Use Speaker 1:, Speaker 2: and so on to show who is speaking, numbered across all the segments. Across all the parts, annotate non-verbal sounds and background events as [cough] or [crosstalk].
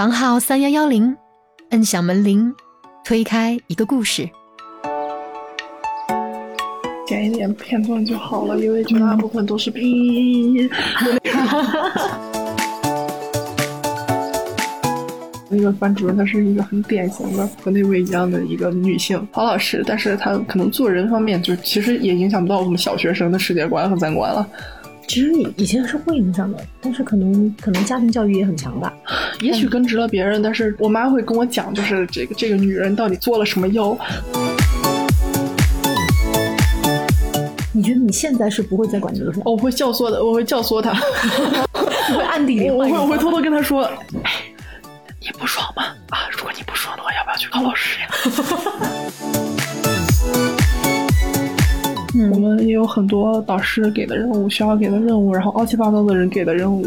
Speaker 1: 房号三幺幺零，摁响门铃，推开一个故事。
Speaker 2: 剪一点片段就好了，因为绝大部分都是哔。[laughs] 那个班主任她是一个很典型的和那位一样的一个女性好老师，但是她可能做人方面就其实也影响不到我们小学生的世界观和三观了。
Speaker 3: 其实以前是会影响的，但是可能可能家庭教育也很强吧。
Speaker 2: 也许根植了别人，但是我妈会跟我讲，就是这个这个女人到底做了什么妖。
Speaker 3: 你觉得你现在是不会再管这个事？
Speaker 2: 我会教唆的，我会教唆他，[laughs]
Speaker 3: 我会暗地里，
Speaker 2: 我会我会偷偷跟他说，哎，你不爽吗？啊，如果你不爽的话，要不要去告老师呀？[laughs] 们也有很多导师给的任务，学校给的任务，然后乱七八糟的人给的任务，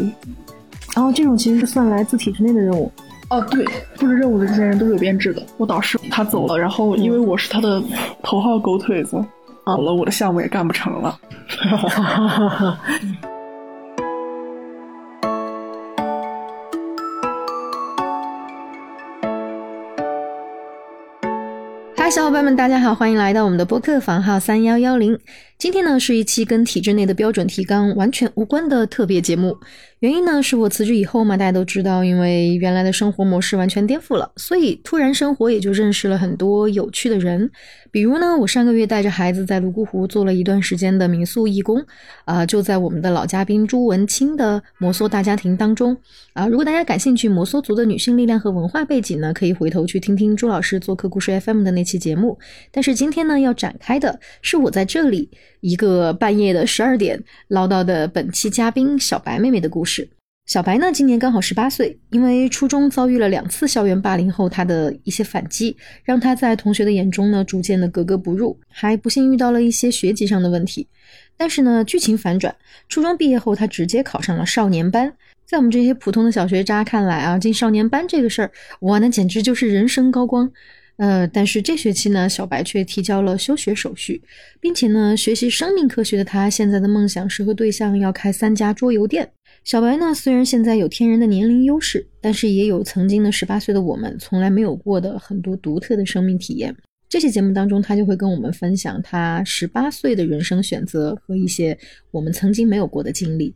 Speaker 3: 然后这种其实是算来自体制内的任务。
Speaker 2: 哦，对，布置任务的这些人都是有编制的。我导师他走了，然后因为我是他的头号狗腿子，好了，我的项目也干不成了。[laughs]
Speaker 1: 嗨，小伙伴们，大家好，欢迎来到我们的播客房号三幺幺零。今天呢是一期跟体制内的标准提纲完全无关的特别节目。原因呢是我辞职以后嘛，大家都知道，因为原来的生活模式完全颠覆了，所以突然生活也就认识了很多有趣的人。比如呢，我上个月带着孩子在泸沽湖做了一段时间的民宿义工，啊，就在我们的老嘉宾朱文清的摩梭大家庭当中。啊，如果大家感兴趣摩梭族的女性力量和文化背景呢，可以回头去听听朱老师做客故事 FM 的那期节目。但是今天呢，要展开的是我在这里。一个半夜的十二点唠叨的本期嘉宾小白妹妹的故事。小白呢，今年刚好十八岁，因为初中遭遇了两次校园霸凌后，她的一些反击，让她在同学的眼中呢，逐渐的格格不入，还不幸遇到了一些学籍上的问题。但是呢，剧情反转，初中毕业后，她直接考上了少年班。在我们这些普通的小学渣看来啊，进少年班这个事儿，哇，那简直就是人生高光。呃，但是这学期呢，小白却提交了休学手续，并且呢，学习生命科学的他现在的梦想是和对象要开三家桌游店。小白呢，虽然现在有天然的年龄优势，但是也有曾经的十八岁的我们从来没有过的很多独特的生命体验。这期节目当中，他就会跟我们分享他十八岁的人生选择和一些我们曾经没有过的经历。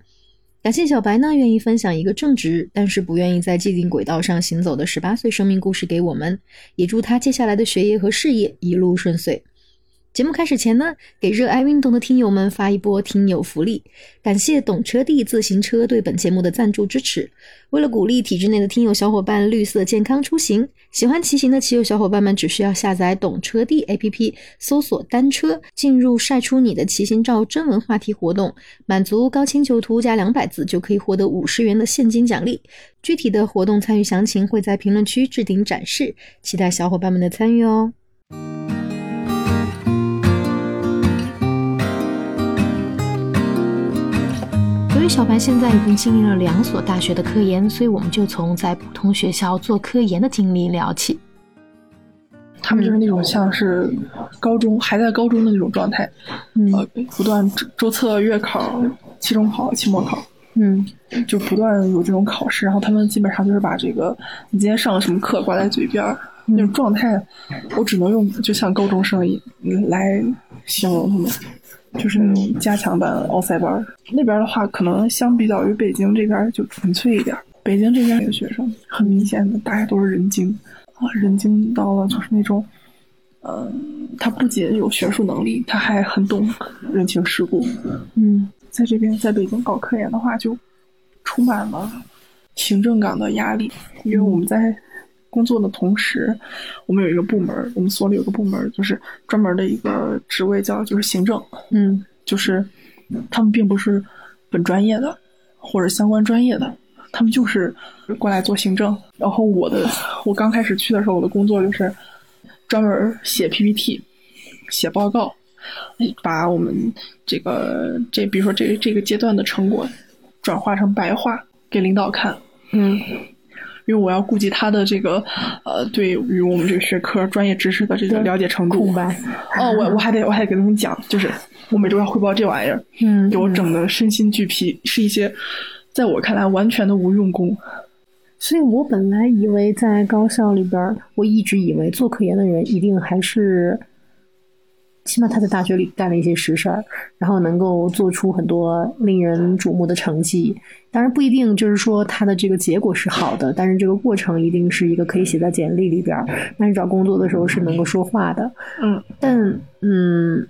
Speaker 1: 感谢小白呢，愿意分享一个正直但是不愿意在既定轨道上行走的十八岁生命故事给我们，也祝他接下来的学业和事业一路顺遂。节目开始前呢，给热爱运动的听友们发一波听友福利。感谢懂车帝自行车对本节目的赞助支持。为了鼓励体制内的听友小伙伴绿色健康出行，喜欢骑行的骑友小伙伴们只需要下载懂车帝 APP，搜索单车，进入晒出你的骑行照征文话题活动，满足高清九图加两百字就可以获得五十元的现金奖励。具体的活动参与详情会在评论区置顶展示，期待小伙伴们的参与哦。由于小白现在已经经历了两所大学的科研，所以我们就从在普通学校做科研的经历聊起。
Speaker 2: 他们就是那种像是高中还在高中的那种状态，呃，不断周测、月考、期中考、期末考，
Speaker 3: 嗯，
Speaker 2: 就不断有这种考试。然后他们基本上就是把这个你今天上了什么课挂在嘴边儿那种状态，我只能用就像高中生一来形容他们。就是那种加强版奥赛班那边的话，可能相比较于北京这边就纯粹一点。北京这边的学生很明显的，大家都是人精啊，人精到了就是那种，嗯，他不仅有学术能力，他还很懂人情世故。
Speaker 3: 嗯，
Speaker 2: 在这边在北京搞科研的话，就充满了行政岗的压力，因为我们在。工作的同时，我们有一个部门，我们所里有个部门，就是专门的一个职位叫就是行政，
Speaker 3: 嗯，
Speaker 2: 就是他们并不是本专业的或者相关专业的，他们就是过来做行政。然后我的我刚开始去的时候，我的工作就是专门写 PPT、写报告，把我们这个这比如说这这个阶段的成果转化成白话给领导看，
Speaker 3: 嗯。
Speaker 2: 因为我要顾及他的这个，呃，对于我们这个学科专业知识的这个了解程度。
Speaker 3: 空白。
Speaker 2: 哦，我我还得我还得给他们讲，就是我每周要汇报这玩意儿，
Speaker 3: 嗯，
Speaker 2: 给我整的身心俱疲，是一些在我看来完全的无用功。
Speaker 3: 所以我本来以为在高校里边，我一直以为做科研的人一定还是，起码他在大学里干了一些实事儿，然后能够做出很多令人瞩目的成绩。当然不一定就是说他的这个结果是好的，但是这个过程一定是一个可以写在简历里边儿，那你找工作的时候是能够说话的。
Speaker 2: 嗯，
Speaker 3: 但嗯，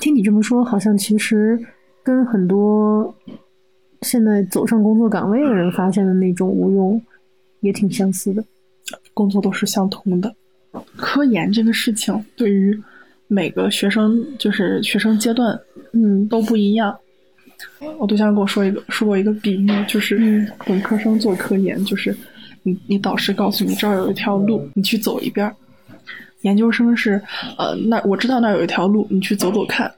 Speaker 3: 听你这么说，好像其实跟很多现在走上工作岗位的人发现的那种无用也挺相似的。
Speaker 2: 工作都是相同的。科研这个事情对于每个学生，就是学生阶段
Speaker 3: 嗯
Speaker 2: 都不一样。我对象跟我说一个说过一个比喻，就是本科生做科研，就是你你导师告诉你这儿有一条路，你去走一遍儿；研究生是呃那我知道那儿有一条路，你去走走看。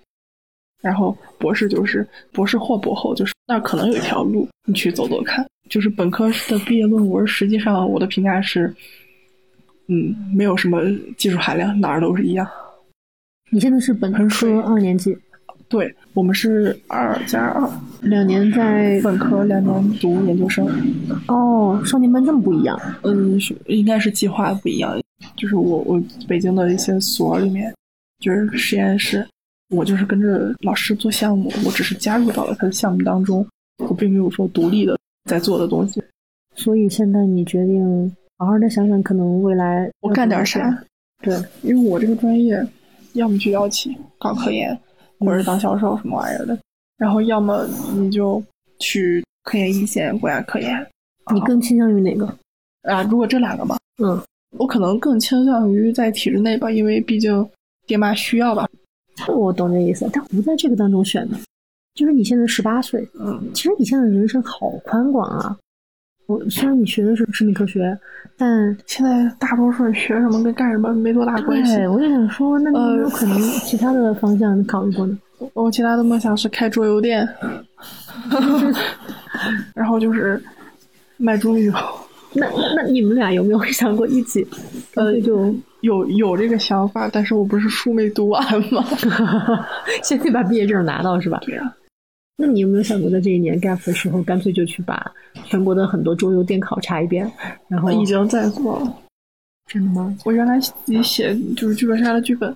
Speaker 2: 然后博士就是博士或博后，就是那儿可能有一条路，你去走走看。就是本科的毕业论文，实际上我的评价是，嗯，没有什么技术含量，哪儿都是一样。
Speaker 3: 你现在是本科二年级，
Speaker 2: 对我们是二加二，
Speaker 3: 两年在
Speaker 2: 本科两年读研究生。
Speaker 3: 哦，少年班这么不一样。
Speaker 2: 嗯，是应该是计划不一样。就是我我北京的一些所里面，就是实验室，我就是跟着老师做项目，我只是加入到了他的项目当中，我并没有说独立的在做的东西。
Speaker 3: 所以现在你决定好好的想想，可能未来
Speaker 2: 我干点啥？
Speaker 3: 对，
Speaker 2: 因为我这个专业，要么去药企搞科研，或者是当销售什么玩意儿的，然后要么你就去科研一线、国家科研。
Speaker 3: 你更倾向于哪个？
Speaker 2: 啊，如果这两个吧，
Speaker 3: 嗯，
Speaker 2: 我可能更倾向于在体制内吧，因为毕竟爹妈需要吧。
Speaker 3: 我懂这意思，但不在这个当中选的。就是你现在十八岁，
Speaker 2: 嗯，
Speaker 3: 其实你现在的人生好宽广啊。我虽然你学的是生命科学，但
Speaker 2: 现在大多数人学什么跟干什么没多大关系。
Speaker 3: 对，我就想说，那你有没有
Speaker 2: 呃
Speaker 3: 可能其他的方向你考虑过呢？
Speaker 2: 我其他的梦想是开桌游店，[laughs] 然后就是卖猪油。
Speaker 3: 那那那你们俩有没有想过一起？呃，就
Speaker 2: 有有这个想法，但是我不是书没读完吗？[laughs]
Speaker 3: 先得把毕业证拿到是吧？
Speaker 2: 对呀、
Speaker 3: 那你有没有想过，在这一年 gap 的时候，干脆就去把全国的很多桌游店考察一遍？然后
Speaker 2: 已经在做了。
Speaker 3: 真的吗？
Speaker 2: 我原来自己写就是剧本杀的剧本，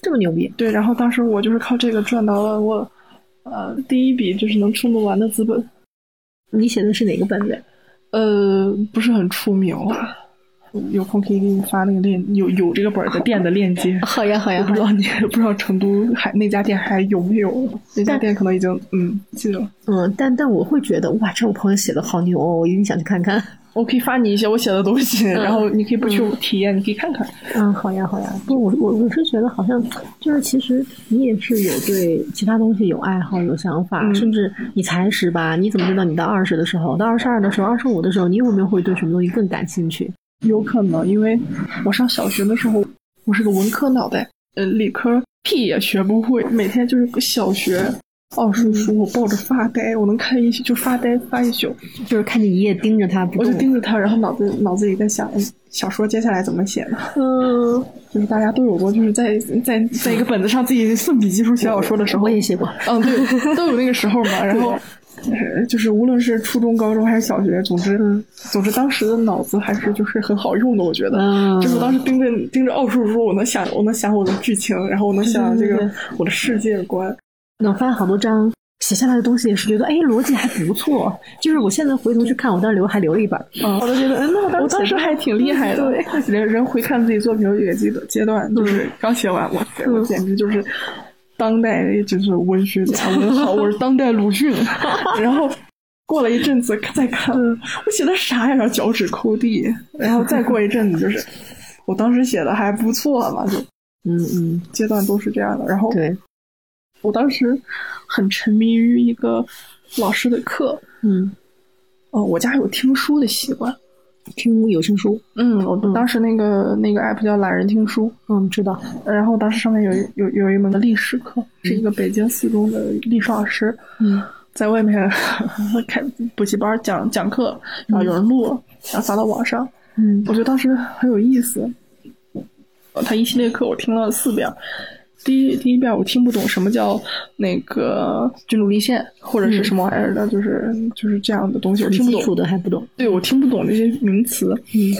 Speaker 3: 这么牛逼？
Speaker 2: 对，然后当时我就是靠这个赚到了我呃第一笔就是能充得完的资本。
Speaker 3: 你写的是哪个本子？
Speaker 2: 呃，不是很出名了，有空可以给你发那个链，有有这个本儿的店的链接。
Speaker 3: 好呀，好呀，
Speaker 2: 我不知道你不知道成都还那家店还有没有？那家店可能已经嗯不记得了。
Speaker 3: 嗯，但但我会觉得，哇，这我朋友写的好牛哦，我一定想去看看。
Speaker 2: 我可以发你一些我写的东西，然后你可以不去体验，你可以看看。
Speaker 3: 嗯，好呀，好呀。不，我我我是觉得好像就是，其实你也是有对其他东西有爱好、有想法，
Speaker 2: 嗯
Speaker 3: 甚至你才十八，你怎么知道你到二十的时候、到二十二的时候、二十五的时候，你有没有会对什么东西更感兴趣？
Speaker 2: 有可能，因为我上小学的时候，我是个文科脑袋，呃，理科屁也学不会，每天就是个小学奥数书，我抱着发呆，我能看一就发呆发一宿，
Speaker 3: 就是看见一页盯着他不
Speaker 2: 我。就盯着他，然后脑子脑子里在想，嗯小说接下来怎么写呢？
Speaker 3: 嗯，
Speaker 2: 就是大家都有过，就是在在在一个本子上自己顺笔记书写小说的时候，
Speaker 3: 我也写过。
Speaker 2: 嗯，对，都有那个时候嘛。[laughs] 然后，呃 [laughs] 就是无论是初中、高中还是小学，总之，总之当时的脑子还是就是很好用的，我觉得。
Speaker 3: 嗯
Speaker 2: 就是我当时盯着盯着奥数书，我能想，我能想我的剧情，然后我能想这个我的世界观。
Speaker 3: 能翻好多章，写下来的东西也是觉得，哎，逻辑还不错。就是我现在回头去看，我当时留还留了一本儿，
Speaker 2: 嗯，
Speaker 3: 我都觉得，嗯，那我
Speaker 2: 我当时还挺厉害的。
Speaker 3: 对，[laughs]
Speaker 2: 人人回看自己作品有几个阶段，就是刚写完，我天，我简直就是当代就是文学家文豪，我是当代鲁迅。[laughs] 然后过了一阵子再看，我写的啥呀？脚趾抠地。然后再过一阵子，就是我当时写的还不错嘛，就
Speaker 3: 嗯嗯，
Speaker 2: 阶段都是这样的。然后
Speaker 3: 对，
Speaker 2: 我当时很沉迷于一个老师的课，
Speaker 3: 嗯，
Speaker 2: 哦，我家有听书的习惯。
Speaker 3: 听有声书，
Speaker 2: 嗯，我当时那个、那个 app 叫懒人听书，
Speaker 3: 嗯，知道，
Speaker 2: 然后当时上面有一有有一门的历史课，是一个北京四中的历史老师，
Speaker 3: 嗯，
Speaker 2: 在外面 [laughs] 开补习班讲讲课，然后有人录，然后发到网上，
Speaker 3: 嗯。
Speaker 2: 我觉得当时很有意思。呃他一系列课我听了四遍，第一第一遍我听不懂什么叫那个君主立宪或者是什么玩意儿的，就是就是这样的东西，我听不
Speaker 3: 基础
Speaker 2: 懂。
Speaker 3: 的还不懂。
Speaker 2: 对我听不懂这些名词，
Speaker 3: 嗯，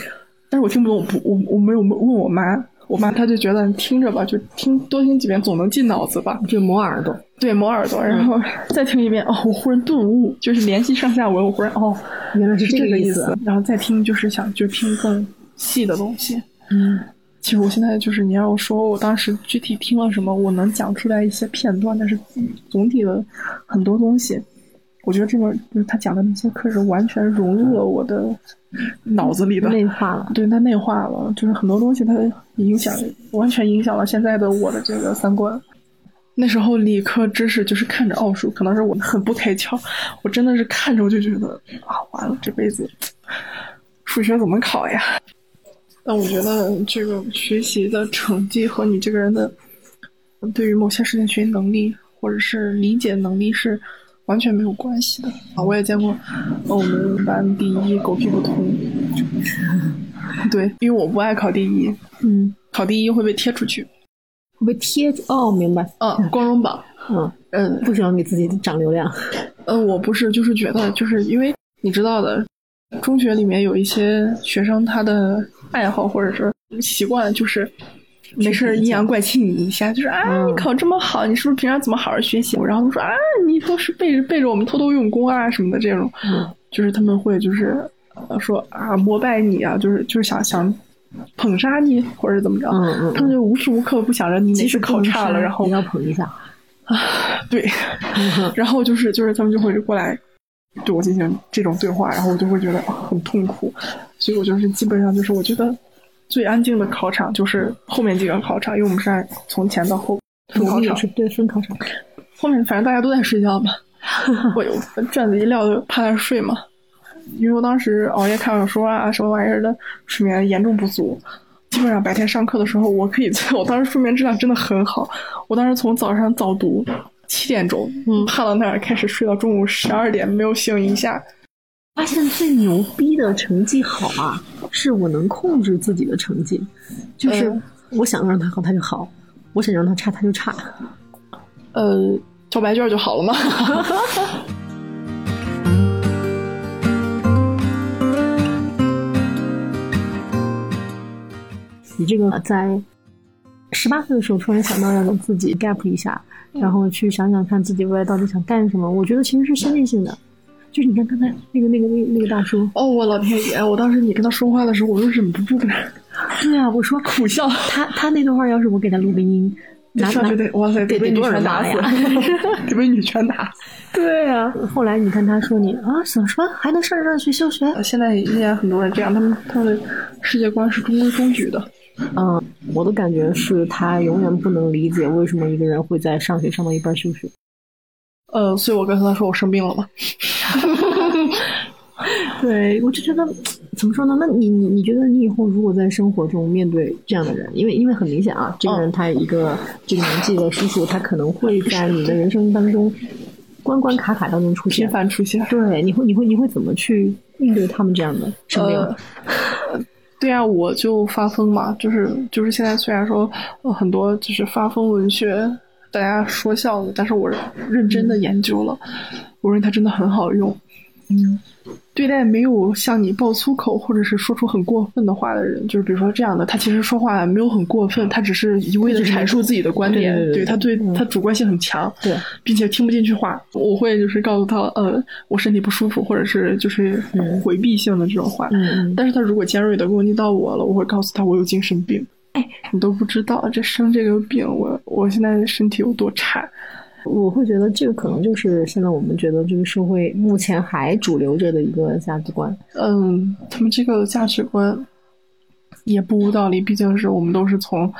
Speaker 2: 但是我听不懂，我不我我没有问我妈，我妈她就觉得你听着吧，就听多听几遍总能进脑子吧。
Speaker 3: 就磨耳朵。
Speaker 2: 对，磨耳朵，然后 [laughs] 再听一遍，哦，我忽然顿悟，就是联系上下文，我忽然哦，
Speaker 3: 原来是
Speaker 2: 这
Speaker 3: 个意思。
Speaker 2: 然后再听就是想就听更细的东西。
Speaker 3: 嗯
Speaker 2: 其实我现在就是你要我说我当时具体听了什么，我能讲出来一些片段，但是总体的很多东西，我觉得这个就是他讲的那些课是完全融入了我的脑子里的，
Speaker 3: 内化了。
Speaker 2: 对，他内化了，就是很多东西它影响，完全影响了现在的我的这个三观。那时候理科知识就是看着奥数，可能是我很不开窍，我真的是看着我就觉得啊，完了，这辈子数学怎么考呀？但我觉得这个学习的成绩和你这个人的对于某些事情学习能力或者是理解能力是完全没有关系的啊！我也见过，呃我们班第一狗屁不通，[laughs] 对，因为我不爱考第一，
Speaker 3: 嗯，
Speaker 2: 考第一会被贴出去，
Speaker 3: 会被贴哦，明白。
Speaker 2: 嗯，光荣榜，
Speaker 3: 嗯，
Speaker 2: 嗯
Speaker 3: 不想给自己涨流量。
Speaker 2: 呃，我不是，就是觉得，就是因为你知道的，中学里面有一些学生他的爱好或者是习惯，就是没事阴阳怪气你一下，就是啊，
Speaker 3: 嗯
Speaker 2: 你考这么好，你是不是平常怎么好好学习？然后说啊，你都是背着背着我们偷偷用功啊什么的这种，
Speaker 3: 嗯
Speaker 2: 就是他们会就是呃说啊膜拜你啊，就是就是想想捧杀你或者怎么着，
Speaker 3: 嗯嗯
Speaker 2: 他们就无时无刻不想着你哪次考差了，然后
Speaker 3: 你要捧一下啊。
Speaker 2: 对，然后就是就是他们就会过来对我进行这种对话，然后我就会觉得啊很痛苦，所以我就是基本上就是我觉得最安静的考场就是后面几个考场，因为我们是按从前到后分考场，
Speaker 3: 对分考场。
Speaker 2: 后面反正大家都在睡觉嘛，[laughs] 我有卷子一撂就趴那睡嘛，因为我当时熬夜看小说啊什么玩意儿的，睡眠严重不足。基本上白天上课的时候，我可以，我当时睡眠质量真的很好。我当时从早上早读七点钟，
Speaker 3: 嗯
Speaker 2: 趴到那儿开始睡到中午十二点，没有醒一下。
Speaker 3: 发现最牛逼的成绩好啊，是我能控制自己的成绩，就是
Speaker 2: 嗯
Speaker 3: 我想让他好，他就好；我想让他差，他就差。
Speaker 2: 呃，交白卷就好了嘛。[laughs]
Speaker 3: 你这个在十八岁的时候突然想到要给自己 gap 一下，然后去想想看自己未来到底想干什么，我觉得其实是先进性的。就是你看刚才那个那个那个那个大叔，
Speaker 2: 哦，我老天爷！我当时你跟他说话的时候，我都忍不住的 [laughs]
Speaker 3: 对啊，我说
Speaker 2: 苦笑。
Speaker 3: 他他那段话要是我给他录个音，拿
Speaker 2: 上去得哇塞，[laughs]
Speaker 3: 得
Speaker 2: 被女
Speaker 3: 得多少人
Speaker 2: 拳打死得被女拳打。对啊，
Speaker 3: 后来你看他说你啊，想什么还能上上去休学？
Speaker 2: 现在依然很多人这样，他们他们的世界观是中规中矩的。
Speaker 3: 嗯，我的感觉是他永远不能理解为什么一个人会在上学上到一半休学。
Speaker 2: 呃，所以我跟他说我生病了嘛。[laughs]
Speaker 3: 对，我就觉得怎么说呢？那你你你觉得你以后如果在生活中面对这样的人，因为因为很明显啊，这个人他一个这个年纪的叔叔，他可能会在你的人生当中关关卡卡当中出现
Speaker 2: 频
Speaker 3: 现。
Speaker 2: 繁出现。
Speaker 3: 对，你会你会你会怎么去应对他们这样的生病？
Speaker 2: 呃，[laughs] 对啊、我就发疯嘛，就是就是现在虽然说、呃、很多就是发疯文学，大家说笑的，但是我认真的研究了，我认为它真的很好用。
Speaker 3: 嗯，
Speaker 2: 对待没有向你爆粗口或者是说出很过分的话的人，就是比如说这样的，他其实说话没有很过分，他只是一味的阐述自己的观点，
Speaker 3: 对
Speaker 2: 他对
Speaker 3: 嗯
Speaker 2: 他主观性很强，
Speaker 3: 对，
Speaker 2: 并且听不进去话，我会就是告诉他，呃，我身体不舒服，或者是就是
Speaker 3: 嗯
Speaker 2: 回避性的这种话。
Speaker 3: 嗯嗯
Speaker 2: 但是他如果尖锐的攻击到我了，我会告诉他我有精神病。
Speaker 3: 哎，
Speaker 2: 你都不知道这生这个病，我我现在身体有多差。
Speaker 3: 我会觉得这个可能就是现在我们觉得这个社会目前还主流着的一个价值观。
Speaker 2: 嗯，他们这个价值观也不无道理，毕竟是我们都是从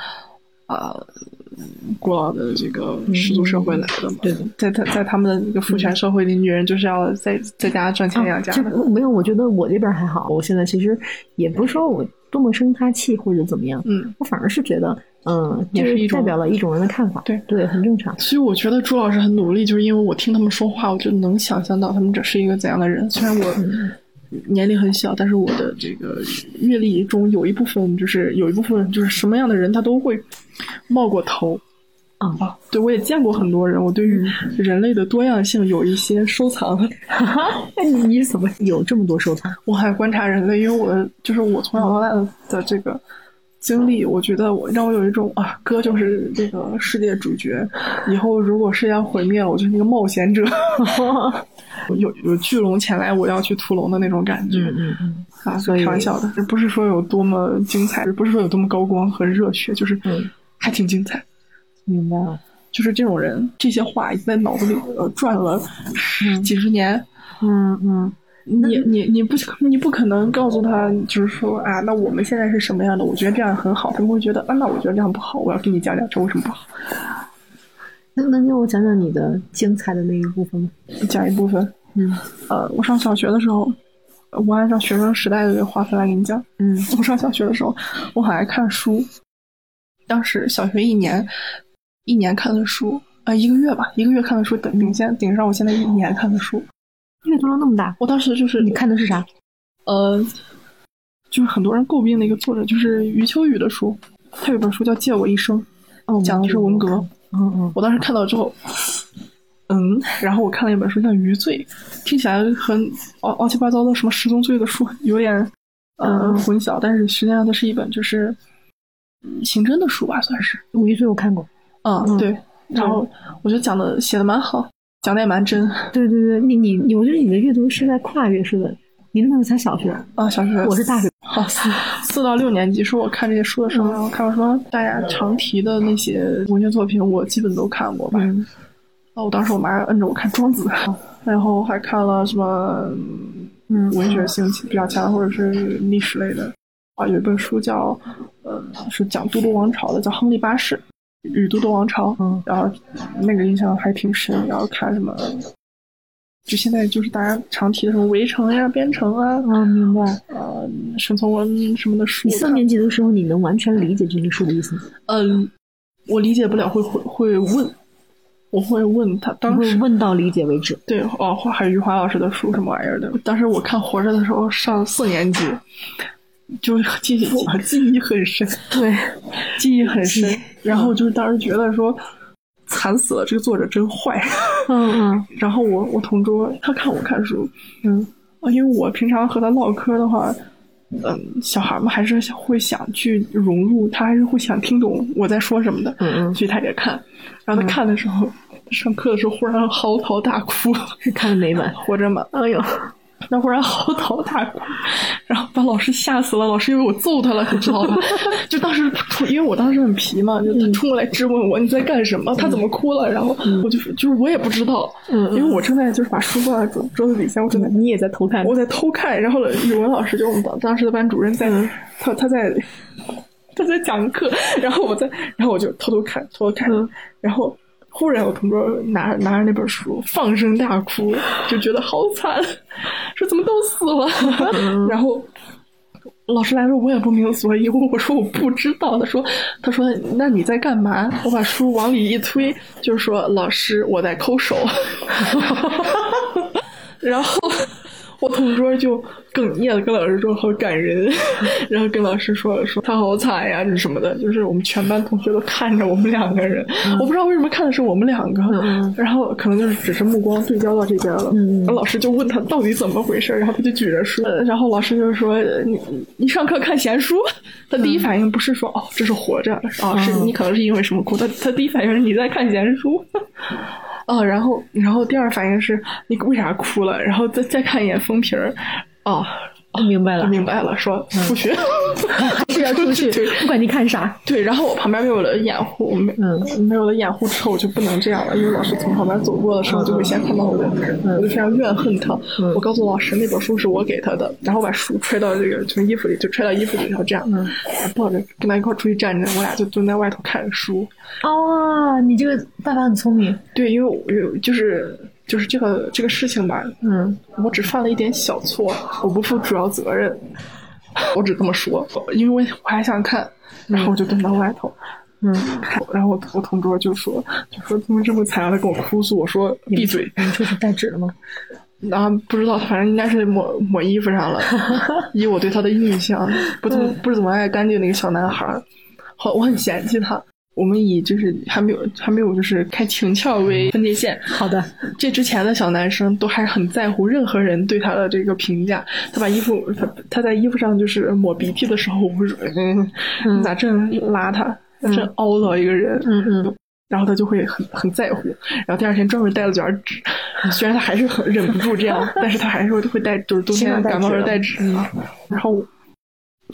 Speaker 2: 呃、古老的这个氏族社会来的嘛。
Speaker 3: 对的
Speaker 2: 在他在他们的那个父权社会里，女人就是要在在家赚钱养家
Speaker 3: 没有，我觉得我这边还好。我现在其实也不是说我多么生他气或者怎么样，
Speaker 2: 嗯，
Speaker 3: 我反而是觉得，嗯，这
Speaker 2: 也是一种
Speaker 3: 代表了一种人的看法。
Speaker 2: 对
Speaker 3: 对，很正常。
Speaker 2: 所以我觉得朱老师很努力，就是因为我听他们说话，我就能想象到他们这是一个怎样的人。虽然我年龄很小，但是我的这个阅历中有一部分就是有一部分就是什么样的人他都会冒过头。
Speaker 3: 啊，
Speaker 2: 啊，对我也见过很多人，我对于人类的多样性有一些收藏。[laughs]
Speaker 3: 那你你怎么有这么多收藏？
Speaker 2: 我还观察人类，因为我的就是我从小到大的的这个经历，我觉得我让我有一种啊，哥就是这个世界主角，以后如果世界要毁灭了，我就是那个冒险者，[laughs] 有有巨龙前来，我要去屠龙的那种感觉。
Speaker 3: 嗯嗯
Speaker 2: 啊，
Speaker 3: 所以
Speaker 2: 开玩笑的，不是说有多么精彩，不是说有多么高光和热血，就是
Speaker 3: 嗯
Speaker 2: 还挺精彩。
Speaker 3: 明白了。
Speaker 2: 就是这种人，这些话已经在脑子里呃转了十几十年。
Speaker 3: 嗯嗯，
Speaker 2: 你你你不 [laughs] 你不可能告诉他，就是说啊，那我们现在是什么样的？我觉得这样很好，他们会觉得啊，那我觉得这样不好。我要跟你讲讲这为什么不好。
Speaker 3: 那能给我讲讲你的精彩的那一部分吗？
Speaker 2: 讲一部分，
Speaker 3: 嗯
Speaker 2: 呃，我上小学的时候，呃我按照学生时代的划分来给你讲。
Speaker 3: 嗯
Speaker 2: 我上小学的时候，我很爱看书。当时小学一年，一年看的书，呃，一个月吧，一个月看的书顶顶先顶上我现在一年看的书。
Speaker 3: 阅读量那么大，
Speaker 2: 我当时就是
Speaker 3: 你看的是啥？
Speaker 2: 呃，就是很多人诟病的一个作者，就是余秋雨的书。他有本书叫《借我一生》，
Speaker 3: 哦
Speaker 2: 讲的是文革。
Speaker 3: 嗯嗯
Speaker 2: 我当时看到之后，嗯，然后我看了一本书叫《余罪》，听起来很奥奥七八糟的什么十宗罪的书，有点呃
Speaker 3: 嗯
Speaker 2: 混淆，但是实际上它是一本就是嗯刑侦的书吧，算是。
Speaker 3: 五一岁我看过。
Speaker 2: 嗯，
Speaker 3: 嗯
Speaker 2: 对。然后我觉得讲的写的蛮好，讲的也蛮真
Speaker 3: 对对对，你你你，我觉得你的阅读是在跨越式的。你那时候才小学，
Speaker 2: 啊。小学
Speaker 3: 我是大学。
Speaker 2: 好四四到六年级是我看这些书的时候，
Speaker 3: 嗯
Speaker 2: 然后看过什么大家常提的那些文学作品，我基本都看过吧。
Speaker 3: 嗯
Speaker 2: 啊，我当时我妈摁着我看《庄子》，[laughs] 然后还看了什么
Speaker 3: 嗯
Speaker 2: 文学性比较强或者是历史类的啊，有一本书叫呃是讲都督王朝的，叫《亨利八世与都的王朝》，
Speaker 3: 嗯
Speaker 2: 然后那个印象还挺深。然后看什么，就现在就是大家常提的什么《围城》呀、《边城》啊，
Speaker 3: 啊，明白。
Speaker 2: 呃，沈从文什么的书
Speaker 3: 你四。年级的时候，你能完全理解这些书的意思吗？
Speaker 2: 嗯，我理解不了，会会会问，我会问他当时
Speaker 3: 问到理解为止。
Speaker 2: 对哦，还有余华老师的书什么玩意儿的。当时我看《活着》的时候，上四年级，就是记记 [laughs] 记忆很深，
Speaker 3: 对，
Speaker 2: 记忆很深。然后就是当时觉得说，惨死了，这个作者真坏。[laughs]
Speaker 3: 嗯嗯。
Speaker 2: 然后我我同桌他看我看书，
Speaker 3: 嗯。
Speaker 2: 啊，因为我平常和他唠嗑的话，嗯，小孩们还是会想去融入，他还是会想听懂我在说什么的，
Speaker 3: 嗯嗯。
Speaker 2: 所以他也看。然后他看的时候，上课的时候忽然嚎啕大哭，
Speaker 3: 是看的哪本？[laughs]
Speaker 2: 活着嘛，
Speaker 3: 哎呦，
Speaker 2: 那忽然嚎啕大哭，然后把老师吓死了。老师以为我揍他了，你知道吧？[laughs] 就当时冲，因为我当时很皮嘛，就他冲过来质问我你在干什么，他怎么哭了？然后我就是就是我也不知道，因为我正在就是把书放在桌桌子底下，我正在
Speaker 3: 你也在偷看？
Speaker 2: 我在偷看，然后语文老师就我们当当时的班主任在，他他在他在讲课，然后我在，然后我就偷偷看，偷偷看，
Speaker 3: 嗯
Speaker 2: 然后忽然我同桌拿拿着那本书放声大哭，就觉得好惨，说怎么都死了，[laughs] 然后。老师来说，我也不明所以。我我说我不知道。他说，他说那你在干嘛？我把书往里一推，就是说老师我在抠手。[laughs] 然后我同桌就哽咽的跟老师说好感人，[laughs] 然后跟老师说说他好惨呀，这什么的，就是我们全班同学都看着我们两个人，我不知道为什么看的是我们两个，然后可能就是只是目光对焦到这边了，
Speaker 3: 嗯
Speaker 2: 然后老师就问他到底怎么回事，然后他就举着书，呃然后老师就说你你上课看闲书，[laughs] 他第一反应不是说哦这是活着啊，是你可能是因为什么哭，他他第一反应是你在看闲书。哦，然后，然后第二反应是你为啥哭了？然后再再看一眼封皮儿，哦，
Speaker 3: 明白了。
Speaker 2: 我，明白了，说出去，[laughs]
Speaker 3: 还是要出去，不管你看啥。
Speaker 2: 对，然后我旁边没有了掩护，没
Speaker 3: 嗯。
Speaker 2: 没有了掩护之后，我就不能这样了，因为老师从旁边走过的时候就会先看到我的，我就非常怨恨他。我告诉老师那本书是我给他的，然后把书揣到这个从衣服里，就揣到衣服里，然后这样，抱着跟他一块儿出去站着，我俩就蹲在外头看书。
Speaker 3: 哦，你这个爸爸很聪明。
Speaker 2: 对，因为我有就是就是这个这个事情吧，
Speaker 3: 嗯
Speaker 2: 我只犯了一点小错，我不负主要责任，我只这么说，因为我还想看，然后我就蹲到外头。
Speaker 3: 嗯，
Speaker 2: 看，然后我我同桌就说，就说怎么这么惨，他跟我哭诉，我说闭嘴，
Speaker 3: 你确实带纸了吗？
Speaker 2: 然后不知道，反正应该是抹抹衣服上了。[laughs] 以我对他的印象，[laughs] 不怎么不是怎么爱干净的一个小男孩儿，好，我很嫌弃他。我们以就是还没有还没有就是开情窍为分界线。
Speaker 3: 好的，
Speaker 2: 这之前的小男生都还很在乎任何人对他的这个评价。他把衣服他他在衣服上就是抹鼻涕的时候，我说嗯，咋这邋遢，真凹到一个人。
Speaker 3: 嗯嗯。[laughs]
Speaker 2: 然后他就会很很在乎，然后第二天专门带了卷纸。虽然他还是很忍不住这样，[laughs] 但是他还是会会带，就是冬天感冒时带纸。然后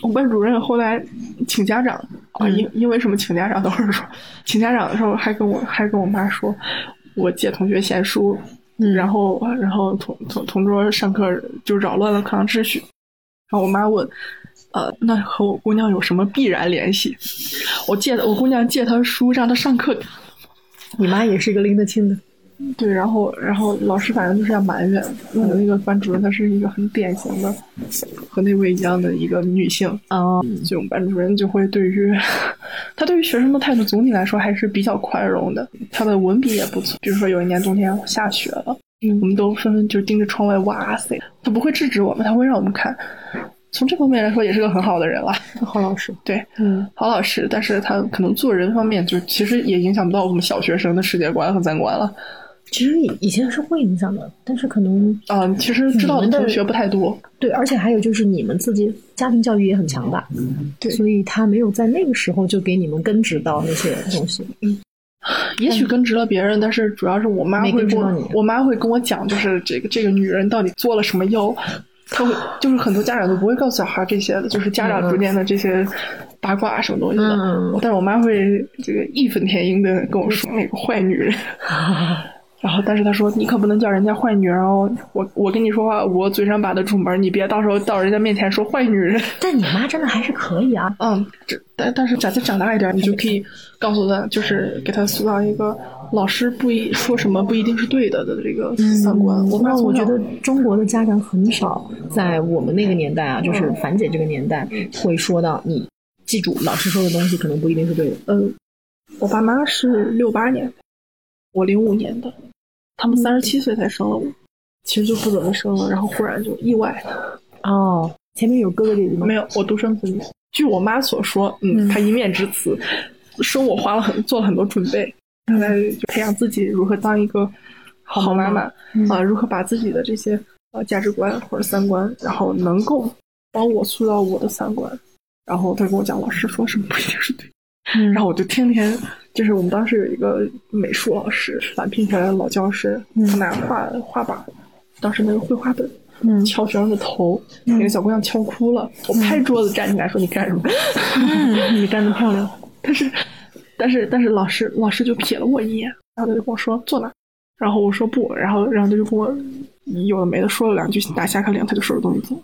Speaker 2: 我班主任后来请家长啊，因因为什么请家长？等会儿说，请家长的时候还跟我还跟我妈说，我姐同学闲书，然后然后同同同桌上课就扰乱了课堂秩序。然后我妈问。呃，那和我姑娘有什么必然联系？我借我姑娘借她书让她上课。
Speaker 3: 你妈也是一个拎得清的。
Speaker 2: 对，然后然后老师反正就是要埋怨。我那个班主任她是一个很典型的和那位一样的一个女性。
Speaker 3: 啊。
Speaker 2: 这种班主任就会对于她对于学生的态度总体来说还是比较宽容的。她的文笔也不错。比如说有一年冬天下雪了，我们都纷纷就盯着窗外，哇塞！她不会制止我们，她会让我们看。从这方面来说，也是个很好的人了。
Speaker 3: 好老师，
Speaker 2: 对，
Speaker 3: 嗯，
Speaker 2: 好老师。但是他可能做人方面，就其实也影响不到我们小学生的世界观和三观了。
Speaker 3: 其实以以前是会影响的，但是可能
Speaker 2: 啊，其实知道的同学不太多。
Speaker 3: 对，而且还有就是你们自己家庭教育也很强大，
Speaker 2: 对，
Speaker 3: 所以他没有在那个时候就给你们根植到那些东西。
Speaker 2: 嗯，也许根植了别人，但是主要是我妈会跟我，我妈会跟我讲，就是这个这个女人到底做了什么妖。她会就是很多家长都不会告诉小孩这些的，就是家长之间的这些八卦什么东西的。但是我妈会这个义愤填膺的跟我说那个坏女人。[laughs] 然后，但是他说你可不能叫人家坏女人哦。我我跟你说话，我嘴上把得住门，你别到时候到人家面前说坏女人。
Speaker 3: 但你妈真的还是可以啊。
Speaker 2: 嗯，这但但是长再长大一点，你就可以告诉他，就是给他塑造一个。老师不一说什么不一定是对的的这个三观。我
Speaker 3: 我觉得中国的家长很少在我们那个年代啊，就是樊姐这个年代会说到你记住老师说的东西可能不一定是对的。
Speaker 2: 嗯，我爸妈是六八年，我零五年的，他们三十七岁才生了我，其实就不怎么生了，然后忽然就意外。
Speaker 3: 哦，前面有哥哥姐姐吗？
Speaker 2: 没有，我独生子女。据我妈所说，嗯，她一面之词，生我花了很做了很多准备。她来就培养自己如何当一个好妈妈啊，如何把自己的这些呃价值观或者三观，然后能够帮我塑造我的三观。然后她跟我讲，老师说什么不一定是对。然后我就天天就是我们当时有一个美术老师，返聘回来的老教师，拿画画板，当时那个绘画本，敲学生的头，那个小姑娘敲哭了。我拍桌子站起来说：“你干什么？[laughs]
Speaker 3: 你干得漂亮。”
Speaker 2: 但是。但是但是老师老师就瞥了我一眼，然后他就跟我说坐那，然后我说不，然后然后他就跟我有的没的说了两句，打下课铃，他就收拾东西走。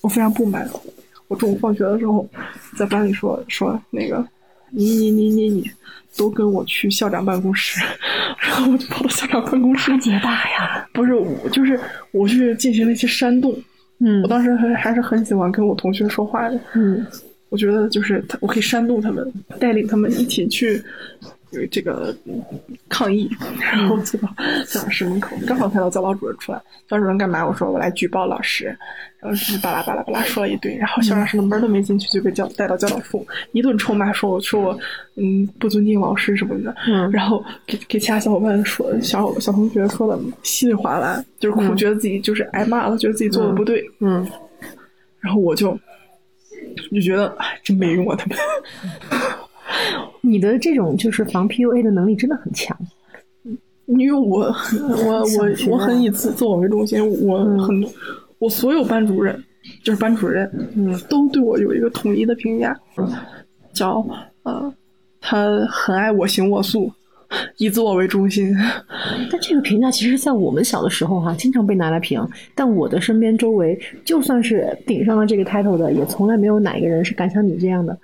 Speaker 2: 我非常不满，我中午放学的时候在班里说说那个你你你你你都跟我去校长办公室，然后我就跑到校长办公室。
Speaker 3: 结大呀？
Speaker 2: 不是，我就是我去进行了一些煽动。
Speaker 3: 嗯，
Speaker 2: 我当时还还是很喜欢跟我同学说话的。
Speaker 3: 嗯。
Speaker 2: 我觉得就是他，我可以煽动他们，带领他们一起去这个抗议，[laughs] 然后走到教导室门口，刚好看到教导主任出来。教导主任干嘛？我说我来举报老师，然后是巴拉巴拉巴拉说了一堆，然后校长室的门都没进去就被教带到教导处，一顿臭骂，说我 [laughs] 说我嗯不尊敬老师什么的，
Speaker 3: 嗯，
Speaker 2: 然后给给其他小伙伴说小小同学说的稀里哗啦，就是苦觉得自己就是挨骂了，觉得自己做的不对，
Speaker 3: 嗯，
Speaker 2: 然后我就。就觉得哎，真没用啊！他们，[laughs]
Speaker 3: 你的这种就是防 PUA 的能力真的很强。
Speaker 2: 因为我我 [laughs] 我我很以自自我为中心，我很我所有班主任就是班主任，嗯，都对我有一个统一的评价，叫呃，他很爱我行我素。[laughs] 以自我为中心，[laughs]
Speaker 3: 但这个评价其实，在我们小的时候哈，经常被拿来评。但我的身边周围，就算是顶上了这个 title 的，也从来没有哪一个人是敢像你这样的。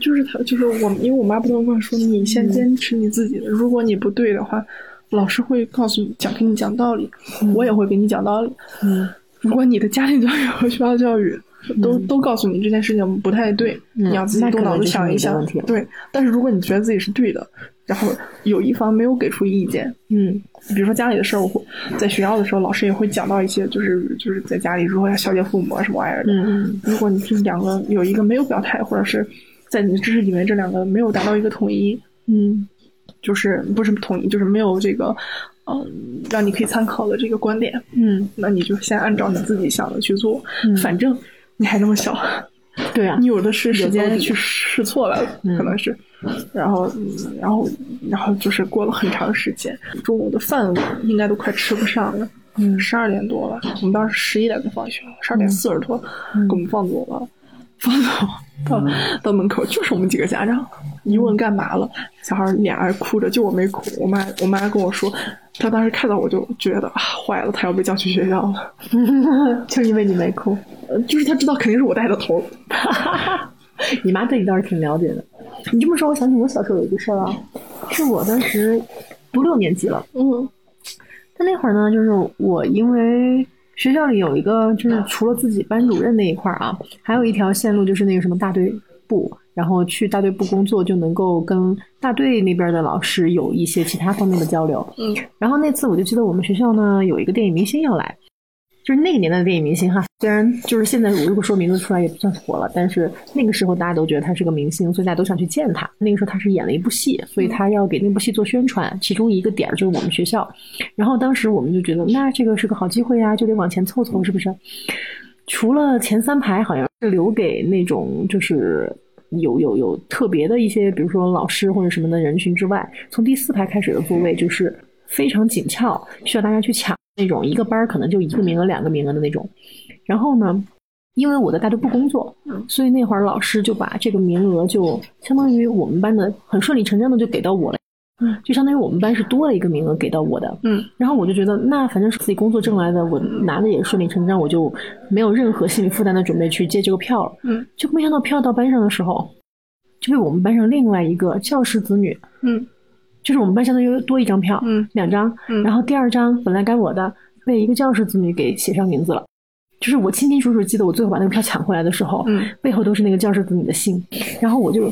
Speaker 2: 就是他，就是我，因为我妈不断跟我说，你先坚持你自己的，如果你不对的话，老师会告诉你讲，给你讲道理，我也会给你讲道理。
Speaker 3: 嗯，
Speaker 2: 如果你的家庭教育和学校教育都都告诉你这件事情不太对，你要自己动脑子想一想。对，但是如果你觉得自己是对的。然后有一方没有给出意见，
Speaker 3: 嗯，
Speaker 2: 比如说家里的事儿，我会在学校的时候，老师也会讲到一些，就是就是在家里如何要孝敬父母啊什么玩意儿的。
Speaker 3: 嗯
Speaker 2: 如果你听两个有一个没有表态，或者是在你的知识里面这两个没有达到一个统一，
Speaker 3: 嗯
Speaker 2: 就是不是统一，就是没有这个，嗯、让你可以参考的这个观点。
Speaker 3: 嗯，
Speaker 2: 那你就先按照你自己想的去做，
Speaker 3: 嗯
Speaker 2: 反正你还那么小，
Speaker 3: 对啊
Speaker 2: 你，有的是时间去试错了，
Speaker 3: 嗯
Speaker 2: 可能是，然后，嗯然后，然后就是过了很长时间，中午的饭应该都快吃不上了，
Speaker 3: 嗯
Speaker 2: 十二点多了，我们当时十一点就放学了，十二点四十多
Speaker 3: 嗯
Speaker 2: 给我们放走了，放走到到门口就是我们几个家长，一问干嘛了，小孩脸还哭着，就我没哭，我妈我妈跟我说，她当时看到我就觉得啊坏了，她要被叫去学校了。[laughs]
Speaker 3: 就因为你没哭，
Speaker 2: 呃，就是他知道肯定是我带的头，[laughs]
Speaker 3: 你妈对你倒是挺了解的。你这么说，我想起我小时候有一个事儿啊，是我当时读六年级了，
Speaker 2: 嗯
Speaker 3: 但那会儿呢，就是我因为学校里有一个，就是除了自己班主任那一块儿啊，还有一条线路，就是那个什么大队部，然后去大队部工作就能够跟大队那边的老师有一些其他方面的交流。
Speaker 2: 嗯
Speaker 3: 然后那次我就记得我们学校呢有一个电影明星要来，就是那个年代的电影明星哈，虽然就是现在我如果说名字出来也不算火了，但是那个时候大家都觉得他是个明星，所以大家都想去见他。那个时候他是演了一部戏，所以他要给那部戏做宣传，其中一个点儿就是我们学校。然后当时我们就觉得，那这个是个好机会呀、就得往前凑凑，是不是？除了前三排好像是留给那种就是有有有特别的一些，比如说老师或者什么的人群之外，从第四排开始的座位就是非常紧俏，需要大家去抢那种，一个班儿可能就一个名额、两个名额的那种。然后呢，因为我在大队部工作，所以那会儿老师就把这个名额就相当于我们班的很顺理成章的就给到我了。
Speaker 2: 嗯，
Speaker 3: 就相当于我们班是多了一个名额给到我的，
Speaker 2: 嗯
Speaker 3: 然后我就觉得，那反正是自己工作挣来的，我拿的也顺理成章，我就没有任何心理负担的准备去接这个票了。
Speaker 2: 嗯，
Speaker 3: 就没想到票到班上的时候，就被我们班上另外一个教师子女，
Speaker 2: 嗯
Speaker 3: 就是我们班相当于多一张票，
Speaker 2: 嗯
Speaker 3: 两张，
Speaker 2: 嗯
Speaker 3: 然后第二张本来该我的，被一个教师子女给写上名字了。就是我清清楚楚记得，我最后把那个票抢回来的时候，
Speaker 2: 嗯
Speaker 3: 背后都是那个教师子女的信，然后我就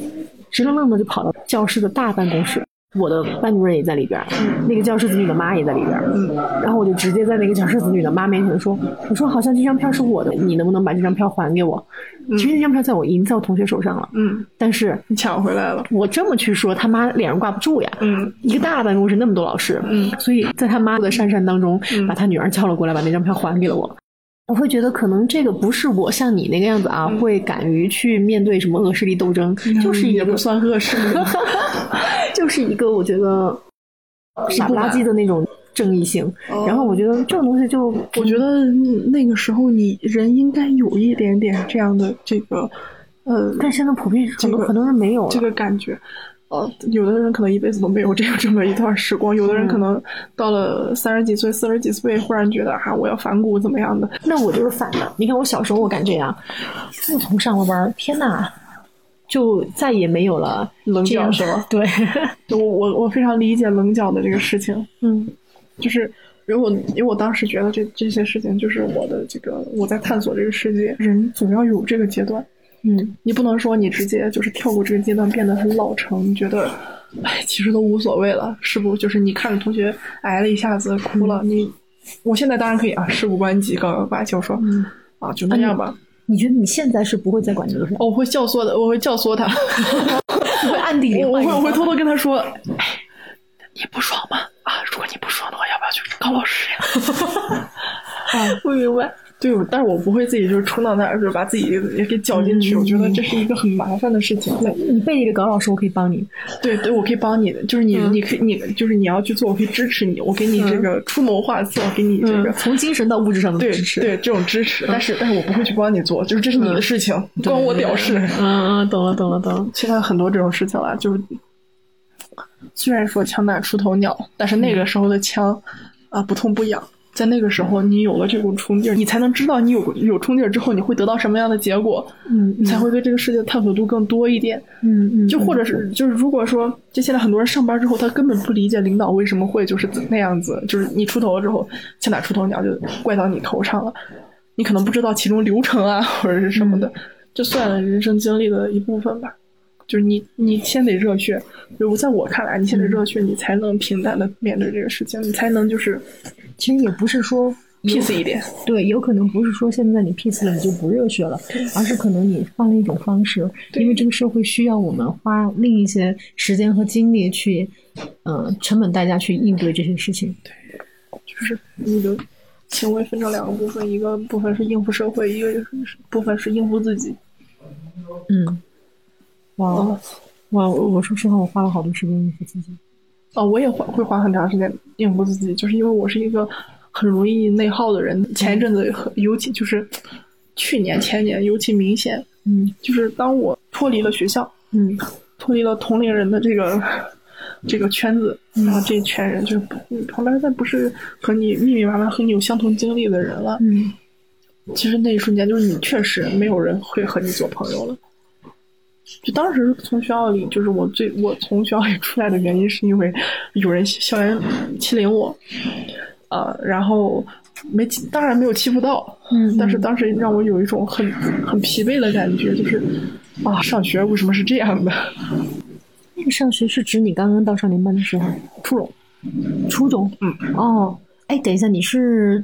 Speaker 3: 直愣愣的就跑到教室的大办公室，我的班主任也在里边儿，那个教师子女的妈也在里边儿，
Speaker 2: 嗯
Speaker 3: 然后我就直接在那个教师子女的妈面前说：“我说好像这张票是我的，你能不能把这张票还给我？”其实那张票在我已经在我同学手上了，
Speaker 2: 嗯，
Speaker 3: 但是
Speaker 2: 你抢回来了，
Speaker 3: 我这么去说，他妈脸上挂不住呀。
Speaker 2: 嗯
Speaker 3: 一个大办公室那么多老师，
Speaker 2: 嗯
Speaker 3: 所以在他妈的讪讪当中，
Speaker 2: 嗯
Speaker 3: 把他女儿叫了过来，把那张票还给了我。我会觉得，可能这个不是我像你那个样子啊，会敢于去面对什么恶势力斗争，就是
Speaker 2: 也不算恶势力，[laughs]
Speaker 3: 就是一个我觉得傻不拉几的那种正义性。
Speaker 2: 哦
Speaker 3: 然后我觉得这种东西就，
Speaker 2: 我觉得那个时候你人应该有一点点这样的这个，呃，
Speaker 3: 但现在普遍很多
Speaker 2: 这个
Speaker 3: 很多人没有。
Speaker 2: 这个感觉。呃，有的人可能一辈子都没有这样这么一段时光，有的人可能到了三十几岁、四十几岁，忽然觉得哈、我要反骨怎么样的。
Speaker 3: 那我就是反的。你看我小时候我敢这样，自从上了班，天呐，就再也没有了
Speaker 2: 棱角。是吧？[laughs]
Speaker 3: 对，
Speaker 2: 我我我非常理解棱角的这个事情，
Speaker 3: 嗯。
Speaker 2: 就是因为我因为我当时觉得这这些事情就是我的这个我在探索这个世界，人总要有这个阶段，
Speaker 3: 嗯。
Speaker 2: 你不能说你直接就是跳过这个阶段变得很老成，你觉得，哎，其实都无所谓了，是不？就是你看着同学挨了一下子哭了，你，我现在当然可以啊，事不关己，高高挂起，我说
Speaker 3: 嗯。
Speaker 2: 啊，就那样吧，
Speaker 3: 你觉得你现在是不会再管这个事
Speaker 2: 我会教唆的，我会教唆他，[laughs]
Speaker 3: 我会暗地里
Speaker 2: 我会我会偷偷跟他说，哎，你不爽吗？啊，如果你不爽的话，要不要去告老师呀？啊，
Speaker 3: 不明白。
Speaker 2: 对，但是我不会自己就是冲到那儿，就把自己也给搅进去。
Speaker 3: 嗯
Speaker 2: 我觉得这是一个很麻烦的事情。对，
Speaker 3: 你背一个高老师，我可以帮你。
Speaker 2: 对对，我可以帮你的，就是你，
Speaker 3: 嗯
Speaker 2: 你可以，你就是你要去做，我可以支持你，我给你这个出谋划策，给你这个。
Speaker 3: 嗯从精神到物质上的支持。
Speaker 2: 对，这种支持，但是但是我不会去帮你做，就是这是你的事情，关我屌事。
Speaker 3: 嗯嗯，懂了懂了懂了。
Speaker 2: 现在很多这种事情了，就是虽然说枪打出头鸟，但是那个时候的枪啊、不痛不痒。在那个时候，你有了这股冲劲儿，你才能知道你有有冲劲儿之后，你会得到什么样的结果，
Speaker 3: 嗯，
Speaker 2: 你才会对这个世界的探索度更多一点。
Speaker 3: 嗯嗯，
Speaker 2: 就或者是就是如果说，就现在很多人上班之后，他根本不理解领导为什么会就是那样子，就是你出头了之后，枪打出头鸟就怪到你头上了，你可能不知道其中流程啊 [laughs] 或者是什么的，这算人生经历的一部分吧。就是你，你先得热血。就在我看来，你先得热血，你才能平淡的面对这个事情，你才能就是，
Speaker 3: 其实也不是说
Speaker 2: peace 一点。
Speaker 3: 对，有可能不是说现在你 peace 了你就不热血了，而是可能你换了一种方式，因为这个社会需要我们花另一些时间和精力去，呃，成本代价去应对这些事情。
Speaker 2: 对就是你的行为分成两个部分，一个部分是应付社会，一个部分是应付自己。
Speaker 3: 嗯，哇我我说实话，我花了好多时间应付自己。
Speaker 2: 哦，我也花会花很长时间应付自己，就是因为我是一个很容易内耗的人。前一阵子尤其就是去年前年尤其明显，
Speaker 3: 嗯
Speaker 2: 就是当我脱离了学校，
Speaker 3: 嗯
Speaker 2: 脱离了同龄人的这个这个圈子，然后这一圈人就是嗯旁边再不是和你密密麻麻和你有相同经历的人了。
Speaker 3: 嗯
Speaker 2: 其实那一瞬间，就是你确实没有人会和你做朋友了。就当时从学校里，就是我最我从学校里出来的原因，是因为有人校园欺凌我，呃，然后没当然没有欺负到，
Speaker 3: 嗯
Speaker 2: 但是当时让我有一种很很疲惫的感觉，就是啊，上学为什么是这样的？
Speaker 3: 那个上学是指你刚刚到少年班的时候，
Speaker 2: 初中，
Speaker 3: 初中？
Speaker 2: 嗯，
Speaker 3: 哦，哎，等一下，你是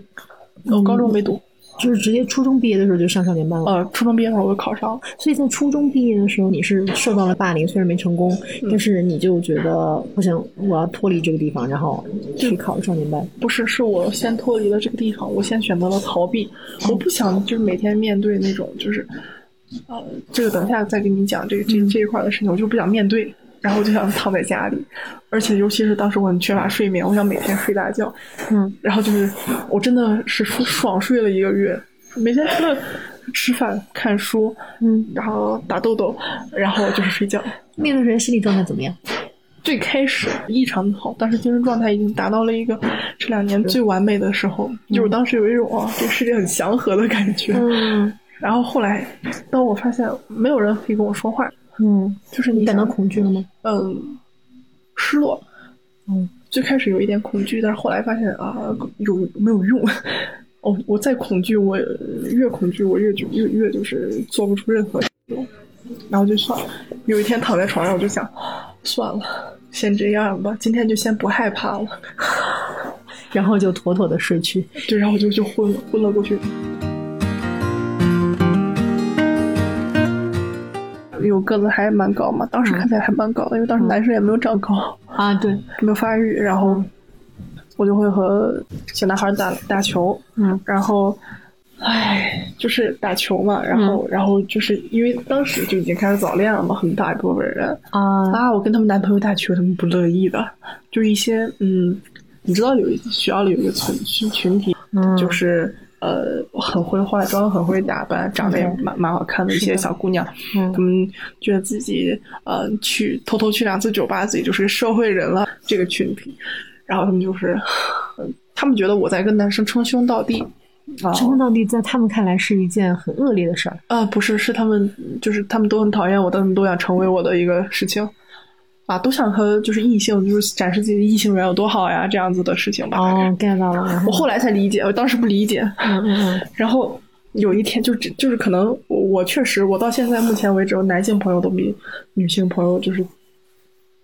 Speaker 2: 我高中没读，
Speaker 3: 就是直接初中毕业的时候就上少年班了？
Speaker 2: 呃，初中毕业的时候我就考上了，
Speaker 3: 所以在初中毕业的时候，你是受到了霸凌，虽然没成功，但是你就觉得不行，我要脱离这个地方，然后去考少年班。
Speaker 2: 不是，是我先脱离了这个地方，我先选择了逃避。我不想就是每天面对那种就是，呃，这个等一下再跟你讲这个这这一块的事情，我就不想面对，然后我就想躺在家里，而且尤其是当时我很缺乏睡眠，我想每天睡大觉，
Speaker 3: 嗯，
Speaker 2: 然后就是我真的是爽爽睡了一个月，每天除了吃饭、看书，
Speaker 3: 嗯，
Speaker 2: 然后打豆豆，然后就是睡觉。
Speaker 3: 那段时间心理状态怎么样？
Speaker 2: 最开始异常的好，当时精神状态已经达到了一个这两年最完美的时候，就是当时有一种啊，这个世界很祥和的感觉。
Speaker 3: 嗯
Speaker 2: 然后后来，当我发现没有人可以跟我说话，
Speaker 3: 嗯，
Speaker 2: 就是你
Speaker 3: 你感到恐惧了吗？
Speaker 2: 嗯失落，
Speaker 3: 嗯，
Speaker 2: 最开始有一点恐惧，但是后来发现啊，有没有用？[laughs] 哦，我再恐惧，我越恐惧，我越就越越就是做不出任何然后就算了。有一天躺在床上，我就想，[gasps] 算了，先这样吧，今天就先不害怕了。[laughs]
Speaker 3: 然后就妥妥的睡去。
Speaker 2: 对，然后我就就昏了，昏了过去。因为我个子还蛮高嘛，当时看起来还蛮高的，因为当时男生也没有长高，
Speaker 3: 啊，对，[laughs]
Speaker 2: 没有发育，然后我就会和小男孩打打球，
Speaker 3: 嗯。
Speaker 2: 然后，唉，就是打球嘛，然后，然后就是因为当时就已经开始早恋了嘛，很大一部分人。
Speaker 3: 啊，
Speaker 2: 啊，我跟他们男朋友打球，他们不乐意的，就是一些嗯，你知道有一学校里有一个群群群体，
Speaker 3: 嗯。
Speaker 2: 就是呃很会化妆、很会打扮、长得也蛮蛮好看的一些小姑娘，
Speaker 3: 嗯
Speaker 2: 她们觉得自己呃去偷偷去两次酒吧，自己就是社会人了。这个群体，然后他们就是，呃他们觉得我在跟男生称兄道弟。啊
Speaker 3: 称兄道弟在他们看来是一件很恶劣的事儿。
Speaker 2: 啊，不是，是他们，就是他们都很讨厌我，但他们都想成为我的一个事情，啊，都想和就是异性，就是展示自己的异性缘有多好呀，这样子的事情吧。
Speaker 3: 哦，get 到了。后
Speaker 2: 我后来才理解，我当时不理解。
Speaker 3: 嗯嗯嗯 [laughs]
Speaker 2: 然后有一天就只就是可能我我确实我到现在目前为止，我男性朋友都比女性朋友就是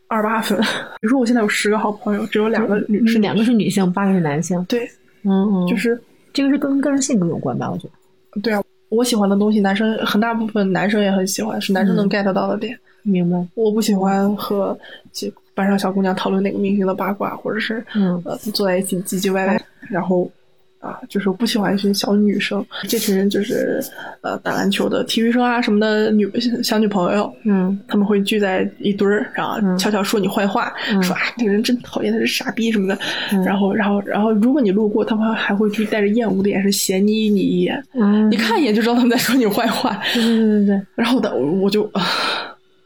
Speaker 2: 二八分。比如说我现在有十个好朋友，只有两个女是
Speaker 3: 是两个是女性，八个是男性。
Speaker 2: 对，
Speaker 3: 嗯嗯，
Speaker 2: 就是
Speaker 3: 这个是跟个人性格有关吧？我觉得。
Speaker 2: 对啊，我喜欢的东西，男生很大部分男生也很喜欢，是男生能 get 到的点。
Speaker 3: 明白。
Speaker 2: 我不喜欢和这班上小姑娘讨论哪个明星的八卦，或者是
Speaker 3: 嗯
Speaker 2: 呃坐在一起唧唧歪歪，然后啊，就是我不喜欢一群小女生，这群人就是呃打篮球的体育生啊什么的女小女朋友，
Speaker 3: 嗯
Speaker 2: 他们会聚在一堆儿，然后
Speaker 3: 嗯
Speaker 2: 悄悄说你坏话，
Speaker 3: 嗯
Speaker 2: 说啊这个人真讨厌，他是傻逼什么的，
Speaker 3: 嗯
Speaker 2: 然后然后然后如果你路过，他们还会去带着厌恶的眼神斜睨你一眼，
Speaker 3: 嗯，
Speaker 2: 你看一眼就知道他们在说你坏话，
Speaker 3: 对对对对对。
Speaker 2: 然后的我我就啊，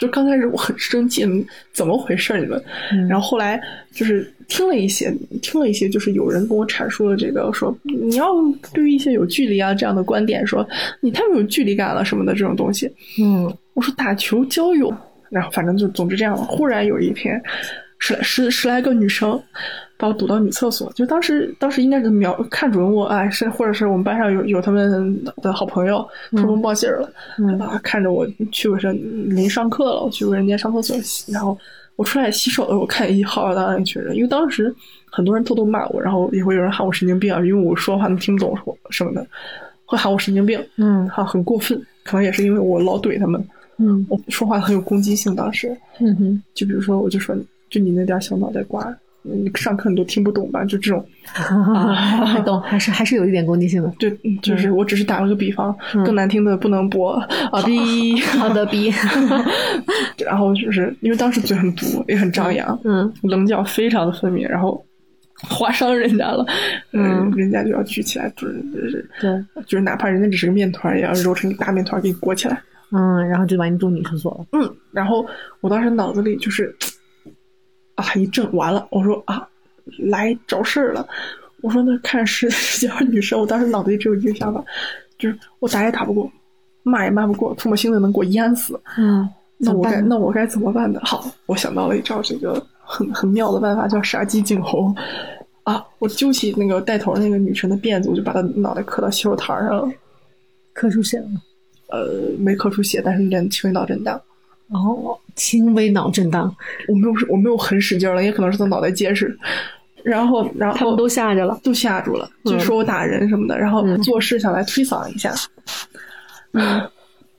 Speaker 2: 就刚开始我很生气，嗯怎么回事儿你们？
Speaker 3: 嗯
Speaker 2: 然后后来就是听了一些，听了一些，就是有人跟我阐述了这个，说你要对于一些有距离啊这样的观点，说你太没有距离感了什么的这种东西。
Speaker 3: 嗯
Speaker 2: 我说打球交友，然后反正就总之这样了。忽然有一天，十来十十来个女生把我堵到女厕所，就当时当时应该是瞄看准我，哎，是或者是我们班上有有他们的好朋友通风报信儿了，
Speaker 3: 嗯
Speaker 2: 啊，看着我去卫生临上课了，我去卫生间上厕所，然后我出来洗手的时候，我看一浩浩荡荡一群人，因为当时很多人偷偷骂我，然后也会有人喊我神经病啊，因为我说话能听不懂说什么的，会喊我神经病，
Speaker 3: 嗯
Speaker 2: 哈，很过分。可能也是因为我老怼他们，
Speaker 3: 嗯
Speaker 2: 我说话很有攻击性。当时
Speaker 3: 嗯哼，
Speaker 2: 就比如说，我就说，就你那点小脑袋瓜，你上课你都听不懂吧？就这种，[laughs]
Speaker 3: 啊，懂，还是还是有一点攻击性的。
Speaker 2: 对，嗯就是我只是打了个比方，
Speaker 3: 嗯
Speaker 2: 更难听的不能播啊逼。
Speaker 3: 好的，逼。[laughs]
Speaker 2: 然后就是因为当时嘴很毒，也很张扬，
Speaker 3: 嗯
Speaker 2: 棱角非常的分明，然后划伤人家了，
Speaker 3: 嗯
Speaker 2: 人家就要举起来，就是就是
Speaker 3: 对，
Speaker 2: 就是哪怕人家只是个面团，也要揉成一个大面团给你裹起来。
Speaker 3: 嗯，然后就把你送女厕所了。
Speaker 2: 嗯，然后我当时脑子里就是啊一怔，完了，我说啊来找事儿了，我说那看是 [laughs] 小女生，我当时脑子里只有一个想法，就是我打也打不过，骂也骂不过，唾沫星子能给我淹死，
Speaker 3: 嗯，
Speaker 2: 那我该那我该怎么办呢？好，我想到了一招这个很很妙的办法，叫杀鸡儆猴。啊！我揪起那个带头那个女生的辫子，我就把她脑袋磕到洗手台上了。
Speaker 3: 磕出血了。
Speaker 2: 呃，没磕出血，但是有点轻微脑震荡。
Speaker 3: 哦，轻微脑震荡，
Speaker 2: 我没有我没有很使劲了，也可能是他脑袋结实。然后，然后
Speaker 3: 他们都吓着了。
Speaker 2: 都吓住了，就说我打人什么的，然后做事想来推搡一下。[laughs] 嗯，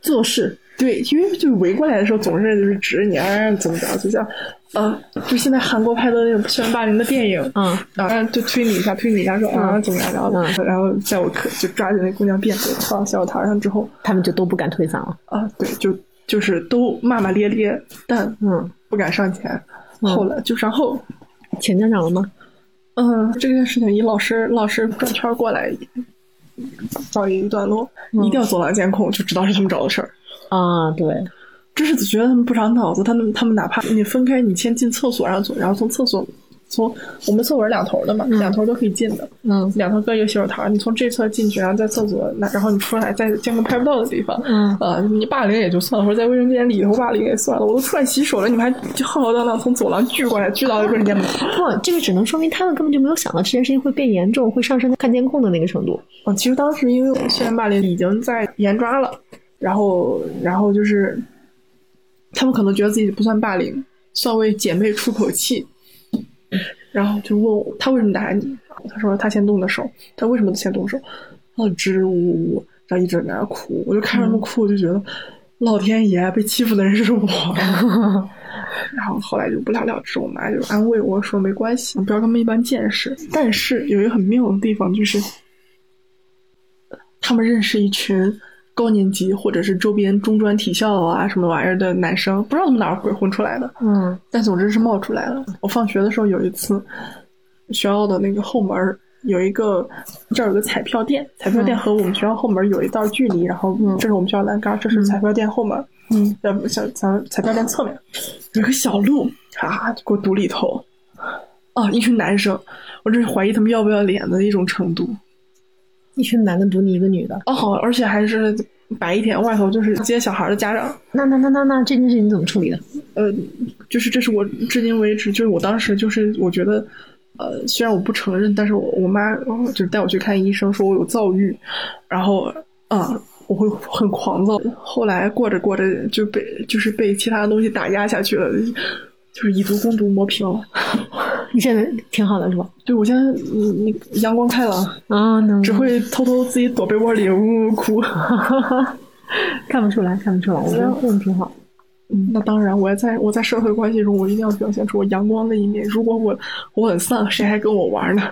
Speaker 2: 做事对，因为就围过来的时候总是就是指着你啊怎么着，就像呃，就现在韩国拍的那种校园霸凌的电影，
Speaker 3: 嗯
Speaker 2: 然后就推你一下，推你一下说啊
Speaker 3: 嗯
Speaker 2: 怎么样，然后
Speaker 3: 嗯
Speaker 2: 然后在我可就抓着那姑娘辫子放到小台上之后
Speaker 3: 他们就都不敢推搡了。
Speaker 2: 啊，对，就就是都骂骂咧咧，但
Speaker 3: 嗯，
Speaker 2: 不敢上前。后来就然后
Speaker 3: 请家长了吗？
Speaker 2: 嗯，这件事情以老师老师转圈过来告一段落，一定要走廊监控，就知道是他们找的事儿。
Speaker 3: 啊，对，
Speaker 2: 就是觉得他们不长脑子，他们他们哪怕你分开，你先进厕所，然后从然后从厕所从我们厕所是两头的嘛，两头都可以进的，
Speaker 3: 嗯
Speaker 2: 两头各一个洗手台，你从这侧进去，然后在厕所那，然后你出来在监控拍不到的地方，
Speaker 3: 嗯
Speaker 2: 呃，你霸凌也就算了，或者在卫生间里头霸凌也算了，我都出来洗手了，你们还就浩浩荡荡从走廊聚过来，聚到卫生间门口。
Speaker 3: 不，这个只能说明他们根本就没有想到这件事情会变严重，会上升到看监控的那个程度。
Speaker 2: 嗯，其实当时因为我们校园霸凌已经在严抓了，然后然后就是他们可能觉得自己不算霸凌，算为姐妹出口气，然后就问我他为什么打你？他说他先动的手，他为什么先动手？然后支支吾吾，然后一直在那儿哭，我就看着他们哭，我就觉得老天爷被欺负的人是我。[laughs] 然后后来就不了了之，我妈就安慰我说没关系，不要跟他们一般见识。但是有一个很妙的地方就是。他们认识一群高年级或者是周边中专体校啊什么玩意儿的男生，不知道他们哪儿鬼混出来的，
Speaker 3: 嗯
Speaker 2: 但总之是冒出来了。我放学的时候有一次，学校的那个后门有一个这儿有个彩票店，彩票店和我们学校后门有一段距离，然后这是我们学校栏杆，这是彩票店后门，
Speaker 3: 嗯，
Speaker 2: 呃，小咱彩票店侧面有个小路啊，就给我堵里头。啊，一群男生，我这是怀疑他们要不要脸的一种程度。
Speaker 3: 一群男的堵你一个女的，
Speaker 2: 哦，好，而且还是白天外头就是接小孩的家长，
Speaker 3: 那那那那那这件事情你怎么处理的？
Speaker 2: 呃，就是这是我至今为止，就是我当时就是我觉得，呃，虽然我不承认，但是我我妈呃就是带我去看医生，说我有躁郁，然后嗯，我会很狂躁，后来过着过着就被就是被其他的东西打压下去了，就是以毒攻毒磨平了。
Speaker 3: 你现在挺好的是吧？
Speaker 2: 对我现在你你阳光开朗，
Speaker 3: 啊，能
Speaker 2: 只会偷偷自己躲被窝里呜呜哭。[laughs]
Speaker 3: 看不出来，看不出来，我觉得这样挺好。
Speaker 2: 嗯，那当然，我要在我在社会关系中，我一定要表现出我阳光的一面。如果我我很丧，谁还跟我玩呢？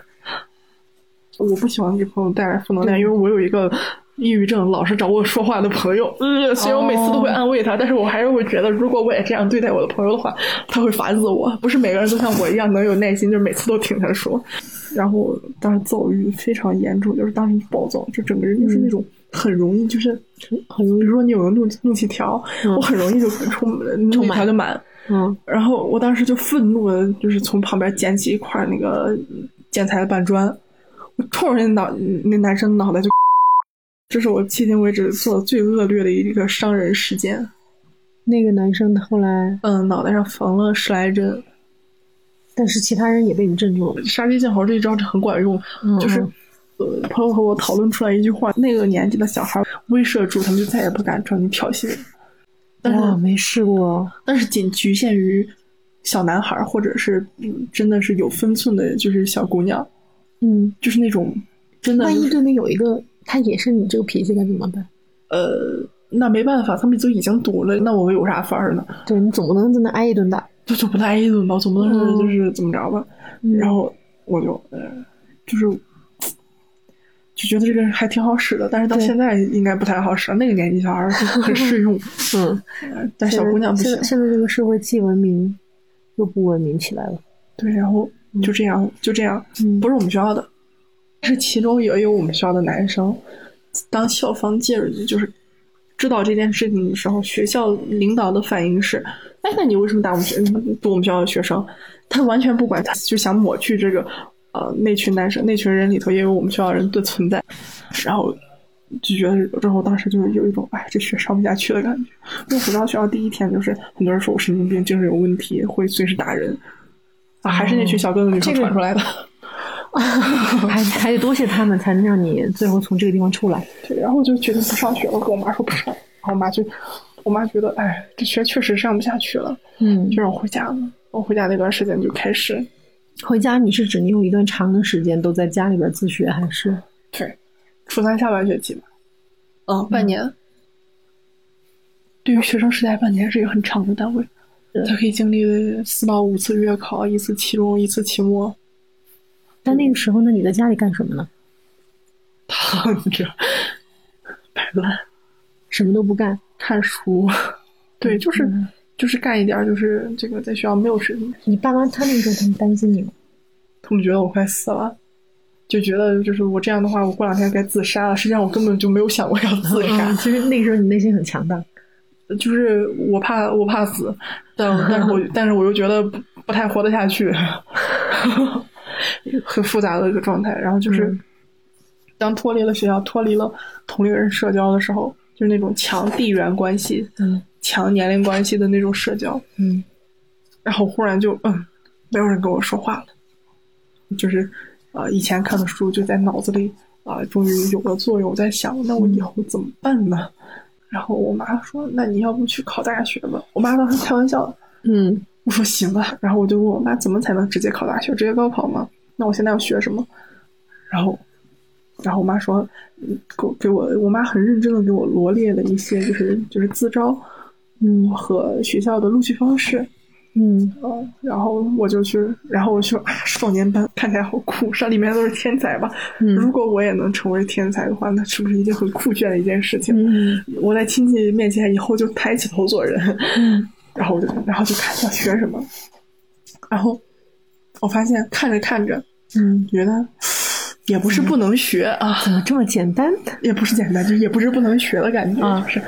Speaker 2: [laughs] 我不喜欢给朋友带来负能量，因为我有一个抑郁症老是找我说话的朋友，嗯，所以我每次都会安慰他，但是我还是会觉得，如果我也这样对待我的朋友的话，他会烦死我。不是每个人都像我一样能有耐心，就是每次都听他说。然后当时躁郁非常严重，就是当时暴躁，就整个人就是那种很容易，就是很容易，如果你有个怒怒气条，我很容易就充怒气条就满。
Speaker 3: 嗯
Speaker 2: 然后我当时就愤怒的，就是从旁边捡起一块那个建材的板砖，我冲着那脑那男生脑袋就，这是我迄今为止做的最恶劣的一个伤人事件。
Speaker 3: 那个男生后来，
Speaker 2: 嗯，脑袋上缝了十来针，
Speaker 3: 但是其他人也被你镇住了。
Speaker 2: 杀鸡儆猴这一招很管用，
Speaker 3: 嗯
Speaker 2: 就是。呃，朋友和我讨论出来一句话：那个年纪的小孩威慑住他们，就再也不敢找你挑衅。但是
Speaker 3: 哇，没试过。
Speaker 2: 但是仅局限于小男孩，或者是嗯真的是有分寸的，就是小姑娘，
Speaker 3: 嗯，
Speaker 2: 就是那种真的、就是，
Speaker 3: 万一对面有一个他也是你这个脾气该怎么办？
Speaker 2: 呃，那没办法，他们都已经赌了，那我有啥法儿呢？
Speaker 3: 对你总不能在那挨一顿打。
Speaker 2: 就总不能挨一顿吧，总不能就是怎么着吧？
Speaker 3: 嗯
Speaker 2: 然后我就呃，就是就觉得这个还挺好使的，但是到现在应该不太好使。那个年纪小孩儿很适用，[laughs]
Speaker 3: 嗯，
Speaker 2: 呃但小姑娘不行
Speaker 3: 现在。这个社会既文明又不文明起来了。
Speaker 2: 对，然后就这样，就这样，
Speaker 3: 嗯
Speaker 2: 不是我们学校的，是 [laughs] 其中也有我们学校的男生，当校方介入，就是知道这件事情的时候，学校领导的反应是：哎，那你为什么打我们学堵我们学校的学生？他完全不管，他就想抹去这个呃那群男生那群人里头也有我们学校人的存在，然后。就觉得，然后当时就是有一种，哎，这学上不下去的感觉。因为回到学校第一天，就是很多人说我神经病，精神有问题，会随时打人。啊，还是那群小哥哥女生
Speaker 3: 这个
Speaker 2: 传出来的。[laughs]
Speaker 3: 还还得多谢他们，才能让你最后从这个地方出来。
Speaker 2: 对，然后我就决定不上学了，跟我妈说不上。然后我妈就，我妈觉得，哎，这学确实上不下去了，
Speaker 3: 嗯
Speaker 2: 就让我回家了。我回家那段时间就开始，
Speaker 3: 回家你是指你有一段长的时间都在家里边自学，还是？
Speaker 2: 对，初三下半学期吧，嗯，半年。对于学生时代，半年是一个很长的单位，
Speaker 3: 对
Speaker 2: 他可以经历四到五次月考，一次期中，一次期末，
Speaker 3: 但那个时候呢，你在家里干什么呢？
Speaker 2: 躺着摆烂。
Speaker 3: 什么都不干。
Speaker 2: 看书，对，就是、
Speaker 3: 嗯
Speaker 2: 就是干一点，就是这个在学校没有事情，
Speaker 3: 你爸妈他那个时候他们担心你吗？
Speaker 2: 他们觉得我快死了，就觉得就是我这样的话，我过两天该自杀了。实际上我根本就没有想过要自杀，
Speaker 3: 嗯，其实那个时候你内心很强大。
Speaker 2: 就是我怕我怕死，但但是我但是我又觉得不不太活得下去，[laughs] 很复杂的一个状态。然后就是、
Speaker 3: 嗯
Speaker 2: 当脱离了学校，脱离了同龄人社交的时候，就是那种强地缘关系、
Speaker 3: 嗯
Speaker 2: 强年龄关系的那种社交，
Speaker 3: 嗯
Speaker 2: 然后忽然就嗯，没有人跟我说话了，就是啊、呃以前看的书就在脑子里啊、终于有了作用。我在想，那我以后怎么办呢？然后我妈说：“那你要不去考大学吧？”我妈当时开玩笑，
Speaker 3: 嗯
Speaker 2: 我说行啊。然后我就问我妈，怎么才能直接考大学？直接高考吗？那我现在要学什么？然后，然后我妈说，嗯给我给我，我妈很认真的给我罗列了一些，就是就是自招
Speaker 3: 嗯
Speaker 2: 和学校的录取方式。
Speaker 3: 嗯
Speaker 2: 嗯，然后我就去，然后我就啊，[laughs] 少年班看起来好酷，上里面都是天才吧？
Speaker 3: 嗯
Speaker 2: 如果我也能成为天才的话，那是不是一件很酷炫的一件事情？
Speaker 3: 嗯
Speaker 2: 我在亲戚面前以后就抬起头做人。
Speaker 3: 嗯
Speaker 2: 然后我就，然后就看要学什么，然后我发现看着看着，
Speaker 3: 嗯，
Speaker 2: 觉得也不是不能学啊，
Speaker 3: 怎么这么简单？
Speaker 2: 也不是简单，就是也不是不能学的感觉，
Speaker 3: 啊
Speaker 2: 就是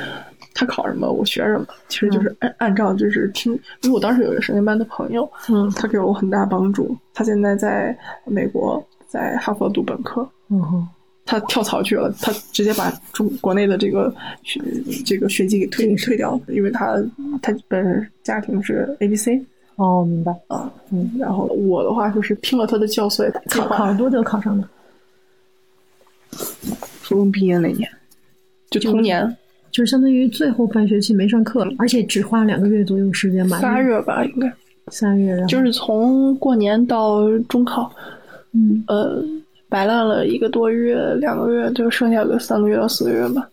Speaker 2: 他考什么我学什么，其实就是按按照就是听，因为我当时有一个少年班的朋友，
Speaker 3: 嗯
Speaker 2: 他给了我很大帮助，他现在在美国，在哈佛读本科，
Speaker 3: 嗯哼
Speaker 2: 他跳槽去了，他直接把中国内的这个学这个学籍给退退掉了，因为他他本身家庭是 A B C
Speaker 3: 哦，明白。
Speaker 2: 啊，
Speaker 3: 嗯，
Speaker 2: 然后我的话就是听了他的教唆，计
Speaker 3: 考考
Speaker 2: 划
Speaker 3: 了多久考上的？
Speaker 2: 初中毕业那年，就同年
Speaker 3: 就是相当于最后半学期没上课，而且只花两个月左右时间吧。
Speaker 2: 仨月吧，应该
Speaker 3: 仨月，然后
Speaker 2: 就是从过年到中考，
Speaker 3: 嗯
Speaker 2: 呃，摆烂了一个多月、两个月，就剩下个三个月到四个月吧。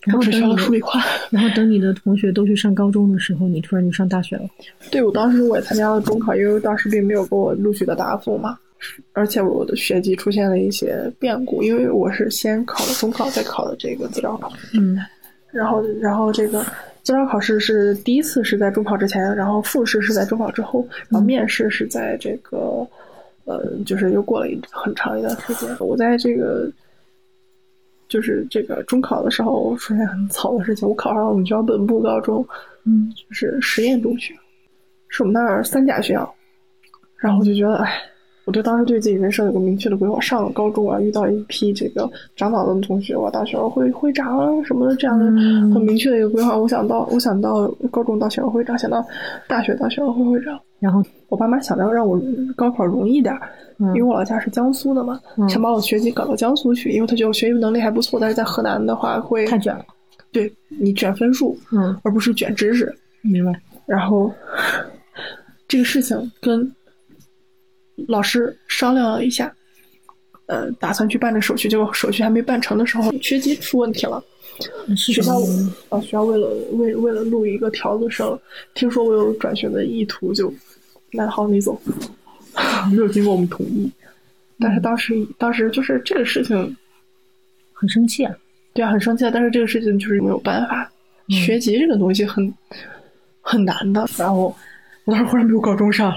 Speaker 3: 然后
Speaker 2: 只学
Speaker 3: 等你的，
Speaker 2: 了数理化。[laughs]
Speaker 3: 然后等你的同学都去上高中的时候，你突然就上大学了。[laughs]
Speaker 2: 对，我当时我也参加了中考，因为当时并没有给我录取的答复嘛，而且我的学籍出现了一些变故，因为我是先考了中考，再考的这个自招考，
Speaker 3: 嗯
Speaker 2: 然后然后这个自招考试是第一次是在中考之前，然后复试是在中考之后，然后面试是在这个呃，就是又过了一很长一段时间，我在这个。就是这个中考的时候出现很草的事情，我考上了我们学校本部高中，
Speaker 3: 嗯
Speaker 2: 就是实验中学，是我们那儿三甲学校。然后我就觉得，哎，我就当时对自己人生有个明确的规划。上了高中啊，遇到一批这个长脑子的同学，我要当学校会会长啊什么的，这样的
Speaker 3: 嗯
Speaker 2: 很明确的一个规划。我想到，我想到高中当学校会长，想到大学当学校会会长。
Speaker 3: 然后
Speaker 2: 我爸妈想着让我高考容易点因为我老家是江苏的嘛，
Speaker 3: 嗯
Speaker 2: 想把我学籍搞到江苏去，因为他觉得我学习能力还不错，但是在河南的话会
Speaker 3: 太卷了。
Speaker 2: 对你卷分数，
Speaker 3: 嗯，
Speaker 2: 而不是卷知识。
Speaker 3: 明白。
Speaker 2: 然后，这个事情跟老师商量了一下，呃，打算去办这手续，结果手续还没办成的时候，学籍出问题了。学校啊，学校为了为为了录一个条子生，听说我有转学的意图，就那好，你走，[laughs] 没有经过我们同意。但是当时当时就是这个事情
Speaker 3: 很生气啊，
Speaker 2: 对啊，很生气啊。但是这个事情就是没有办法，学籍这个东西很很难的。然后。我当时忽然没有高中上了，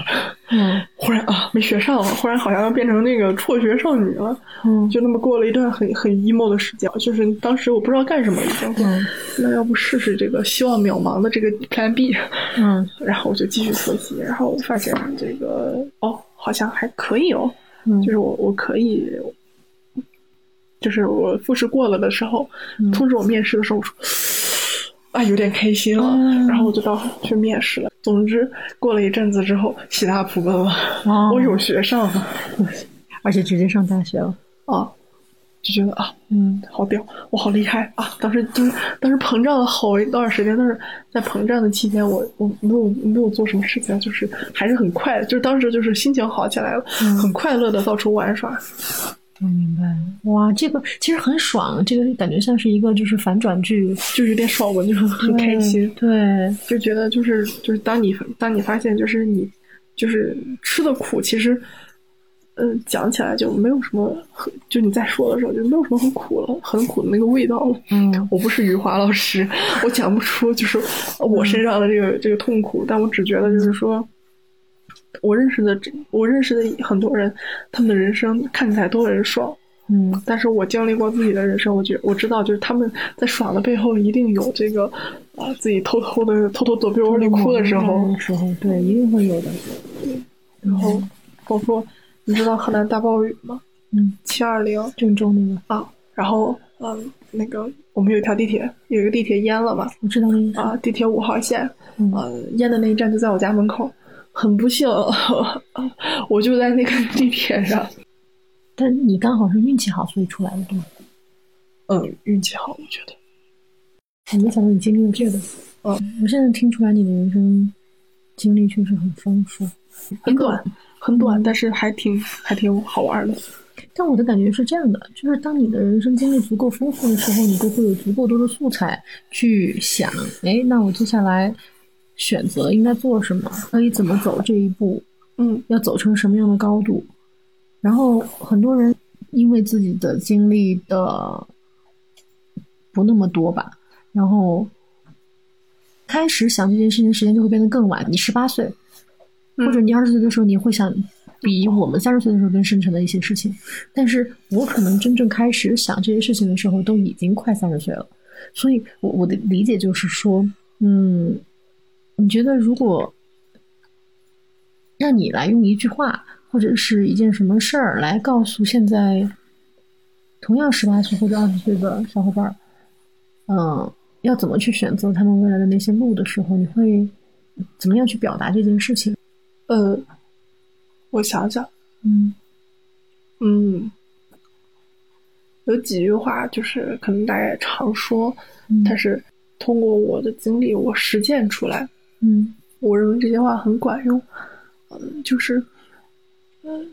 Speaker 2: 嗯，忽然啊没学上了，忽然好像要变成那个辍学少女了，嗯，就那么过了一段很很 emo 的时间，就是当时我不知道干什么，已经，嗯，那要不试试这个希望渺茫的这个 Plan B，嗯，然后我就继续复习，然后我发现这个哦，好像还可以哦，嗯，就是我我可以，就是我复试过了的时候，通知我面试的时候，我说。[sighs] 啊，有点开心了，然后我就到去面试了。总之，过了一阵子之后，喜大普奔了，[laughs] 我有学上了，[laughs]
Speaker 3: 而且直接上大学了
Speaker 2: 啊！就觉得啊，嗯，好屌，我好厉害啊！当时就是当时膨胀了好一段时间，但是在膨胀的期间，我我没有没有做什么事情，就是还是很快，就是当时就是心情好起来了，很快乐的到处玩耍。
Speaker 3: 我明白，哇，这个其实很爽，这个感觉像是一个就是反转剧，
Speaker 2: 就有点爽文，就很很开心，
Speaker 3: 对，
Speaker 2: 就觉得就是就是当你当你发现就是你就是吃的苦，其实嗯讲起来就没有什么很，就你在说的时候就没有什么很苦了，很苦的那个味道了。嗯，我不是余华老师，我讲不出就是我身上的这个这个痛苦，但我只觉得就是说。我认识的这，我认识的很多人，他们的人生看起来都很爽，嗯，但是我经历过自己的人生，我觉我知道，就是他们在爽的背后，一定有这个啊，自己偷偷的偷偷躲被窝里哭的时候，
Speaker 3: 时候，对，一定会有的。
Speaker 2: 然后，包括你知道河南大暴雨吗？
Speaker 3: 嗯，
Speaker 2: 七二零
Speaker 3: 郑州那个
Speaker 2: 啊，然后嗯，那个我们有一条地铁，有一个地铁淹了嘛，
Speaker 3: 我知道那个
Speaker 2: 啊，地铁五号线，嗯，淹的那一站就在我家门口。很不幸，[laughs] 我就在那个地铁上。
Speaker 3: 但你刚好是运气好，所以出来了，对吗？
Speaker 2: 嗯，运气好，我觉得。
Speaker 3: 我没想到你经历了这个。嗯，我现在听出来你的人生经历确实很丰富，
Speaker 2: 很短，很短，但是还挺还挺好玩的。
Speaker 3: 但我的感觉是这样的，就是当你的人生经历足够丰富的时候，你就会有足够多的素材去想。哎，那我接下来。选择应该做什么，可以怎么走这一步，
Speaker 2: 嗯，
Speaker 3: 要走成什么样的高度？然后很多人因为自己的经历的不那么多吧，然后开始想这件事情的时间就会变得更晚。你十八岁，或者你二十岁的时候，你会想比我们三十岁的时候更深沉的一些事情。但是我可能真正开始想这些事情的时候，都已经快三十岁了。所以，我我的理解就是说，嗯。你觉得，如果让你来用一句话或者是一件什么事儿来告诉现在同样十八岁或者二十岁的小伙伴儿，嗯，要怎么去选择他们未来的那些路的时候，你会怎么样去表达这件事情？
Speaker 2: 呃，我想想，
Speaker 3: 嗯
Speaker 2: 嗯，有几句话就是可能大家也常说，但是通过我的经历，我实践出来。
Speaker 3: 嗯，
Speaker 2: 我认为这些话很管用。嗯，就是，嗯，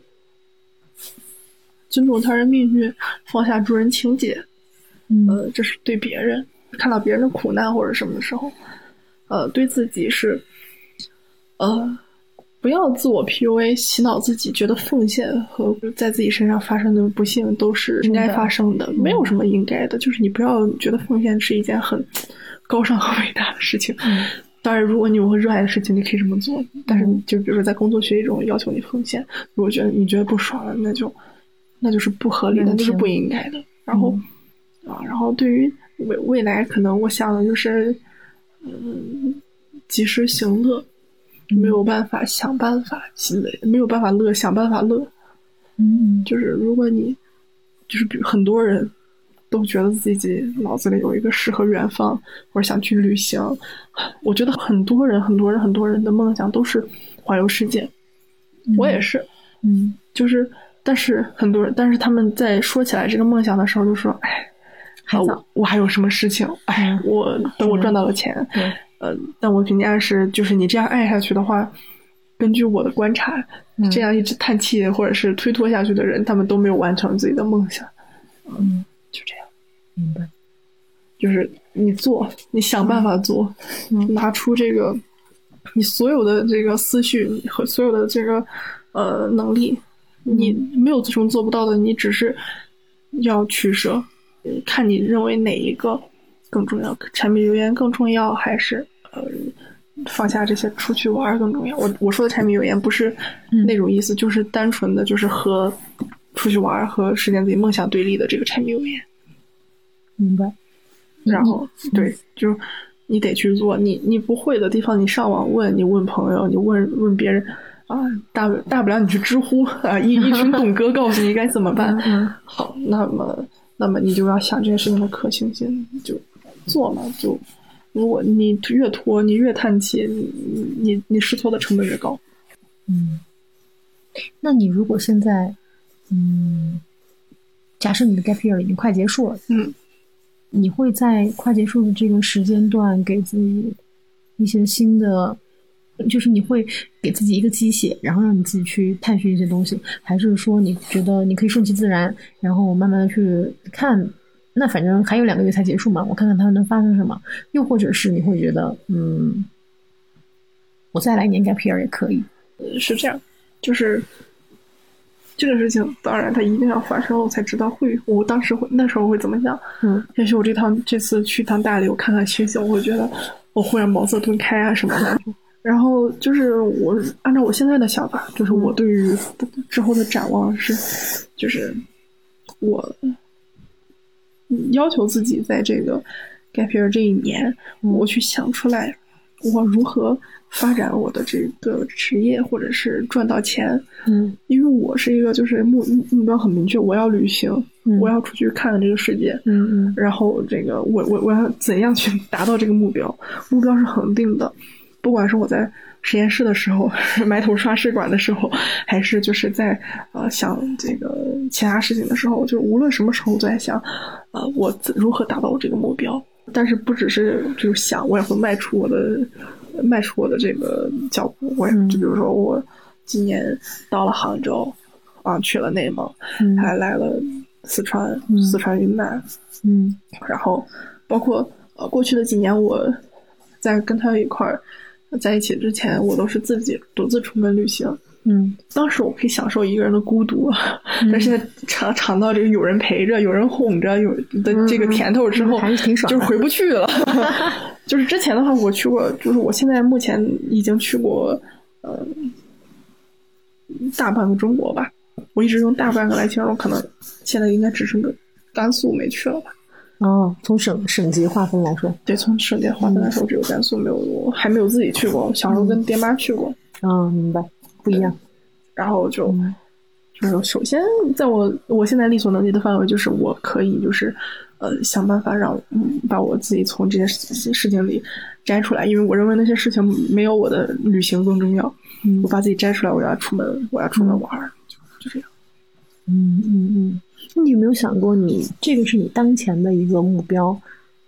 Speaker 2: 尊重他人命运，放下助人情节。
Speaker 3: 呃，
Speaker 2: 这是对别人看到别人的苦难或者什么的时候，呃，对自己是，呃，不要自我 PUA，洗脑自己，觉得奉献和在自己身上发生的不幸都是应该发生的，没有什么应该的。就是你不要觉得奉献是一件很高尚和伟大的事情。[laughs] 当然，如果你有很热爱的事情，你可以这么做。但是，就比如说在工作学习中要求你奉献，如果觉得你觉得不爽了，那就那就是不合理的，就是不应该的。然后啊，然后对于未未来，可能我想的就是，嗯，及时行乐，没有办法想办法积累，没有办法乐，想办法乐。
Speaker 3: 嗯，
Speaker 2: 就是如果你就是比如很多人。都觉得自己脑子里有一个诗和远方，或者想去旅行。我觉得很多人、很多人、很多人的梦想都是环游世界。我也是，
Speaker 3: 嗯，
Speaker 2: 就是，但是很多人，但是他们在说起来这个梦想的时候，就说：“哎，
Speaker 3: 还
Speaker 2: 早，我还有什么事情？哎，我等我赚到了钱，呃，但我给你暗示，就是你这样爱下去的话，根据我的观察，
Speaker 3: 嗯。
Speaker 2: 这样一直叹气或者是推脱下去的人，他们都没有完成自己的梦想。
Speaker 3: 嗯，
Speaker 2: 就这样，
Speaker 3: 明白。
Speaker 2: 就是你做，你想办法做，
Speaker 3: 嗯
Speaker 2: 拿出这个你所有的这个思绪和所有的这个呃能力，你没有什么做不到的，你只是要取舍，呃看你认为哪一个更重要，柴米油盐更重要，还是呃放下这些出去玩儿更重要？我我说的柴米油盐不是那种意思，就是单纯的就是和出去玩和实现自己梦想对立的这个柴米油盐。
Speaker 3: 明白。
Speaker 2: 然后对，就是你得去做，你你不会的地方，你上网问，你问朋友，你问问别人啊，大不大不了你去知乎啊，一 [laughs] 一群懂哥告诉你该怎么办。
Speaker 3: 嗯
Speaker 2: 好，那么那么你就要想这件事情的可行性，就做嘛，就如果你越拖，你越叹气，你你你你试错的成本越高。
Speaker 3: 嗯，那你如果现在，嗯，假设你的 gap year 已经快结束了，
Speaker 2: 嗯，
Speaker 3: 你会在快结束的这个时间段给自己一些新的，就是你会给自己一个鸡血，然后让你自己去探寻一些东西，还是说你觉得你可以顺其自然，然后慢慢的去看？那反正还有两个月才结束嘛，我看看它能发生什么。又或者是你会觉得，嗯，我再来一年 gap year 也可以。
Speaker 2: 呃是这样，就是这个事情，当然它一定要发生了，我才知道会，我当时会那时候会怎么想。
Speaker 3: 嗯
Speaker 2: 也许我这趟这次去趟大理，我看看星星，我会觉得我忽然茅塞顿开啊什么的。[laughs] 然后就是我按照我现在的想法，就是我对于之后的展望是，就是我要求自己在这个 gap year 这一年，我去想出来我如何发展我的这个职业，或者是赚到钱。
Speaker 3: 嗯
Speaker 2: 因为我是一个就是目目目标很明确，我要旅行，
Speaker 3: 嗯
Speaker 2: 我要出去看看这个世界。
Speaker 3: 嗯嗯
Speaker 2: 然后这个我我我要怎样去达到这个目标？目标是恒定的，不管是我在实验室的时候 [laughs] 埋头刷试管的时候，还是就是在呃想这个其他事情的时候，就无论什么时候我都在想，呃，我怎如何达到我这个目标？但是不只是就是想，我也会迈出我的迈出我的这个脚步。我也
Speaker 3: 嗯
Speaker 2: 就比如说我今年到了杭州，啊，去了内蒙，
Speaker 3: 嗯
Speaker 2: 还来了四川，
Speaker 3: 嗯
Speaker 2: 四川云南，
Speaker 3: 嗯
Speaker 2: 然后包括呃过去的几年，我在跟他一块儿在一起之前，我都是自己独自出门旅行。
Speaker 3: 嗯
Speaker 2: 当时我可以享受一个人的孤独，[laughs] 但现在尝尝到这个有人陪着、有人哄着、有的这个甜头之后，
Speaker 3: 嗯还是挺爽
Speaker 2: 就是回不去了。[laughs] 就是之前的话，我去过，就是我现在目前已经去过，呃，大半个中国吧。我一直用大半个来形容，可能现在应该只剩个甘肃没去了吧。
Speaker 3: 哦，从省省级划分来说，
Speaker 2: 对，从省级划分来说，只有甘肃没有，我还没有自己去过。小时候跟爹妈去过，
Speaker 3: 哦、明白，不一样。
Speaker 2: 然后就、
Speaker 3: 嗯
Speaker 2: 就是首先在我我现在力所能及的范围，就是我可以就是呃想办法让嗯把我自己从这些事事情里摘出来，因为我认为那些事情没有我的旅行更重要。
Speaker 3: 嗯
Speaker 2: 我把自己摘出来，我要出门，我要出门玩儿，就就这样。
Speaker 3: 嗯嗯嗯，那你有没有想过你，这个是你当前的一个目标？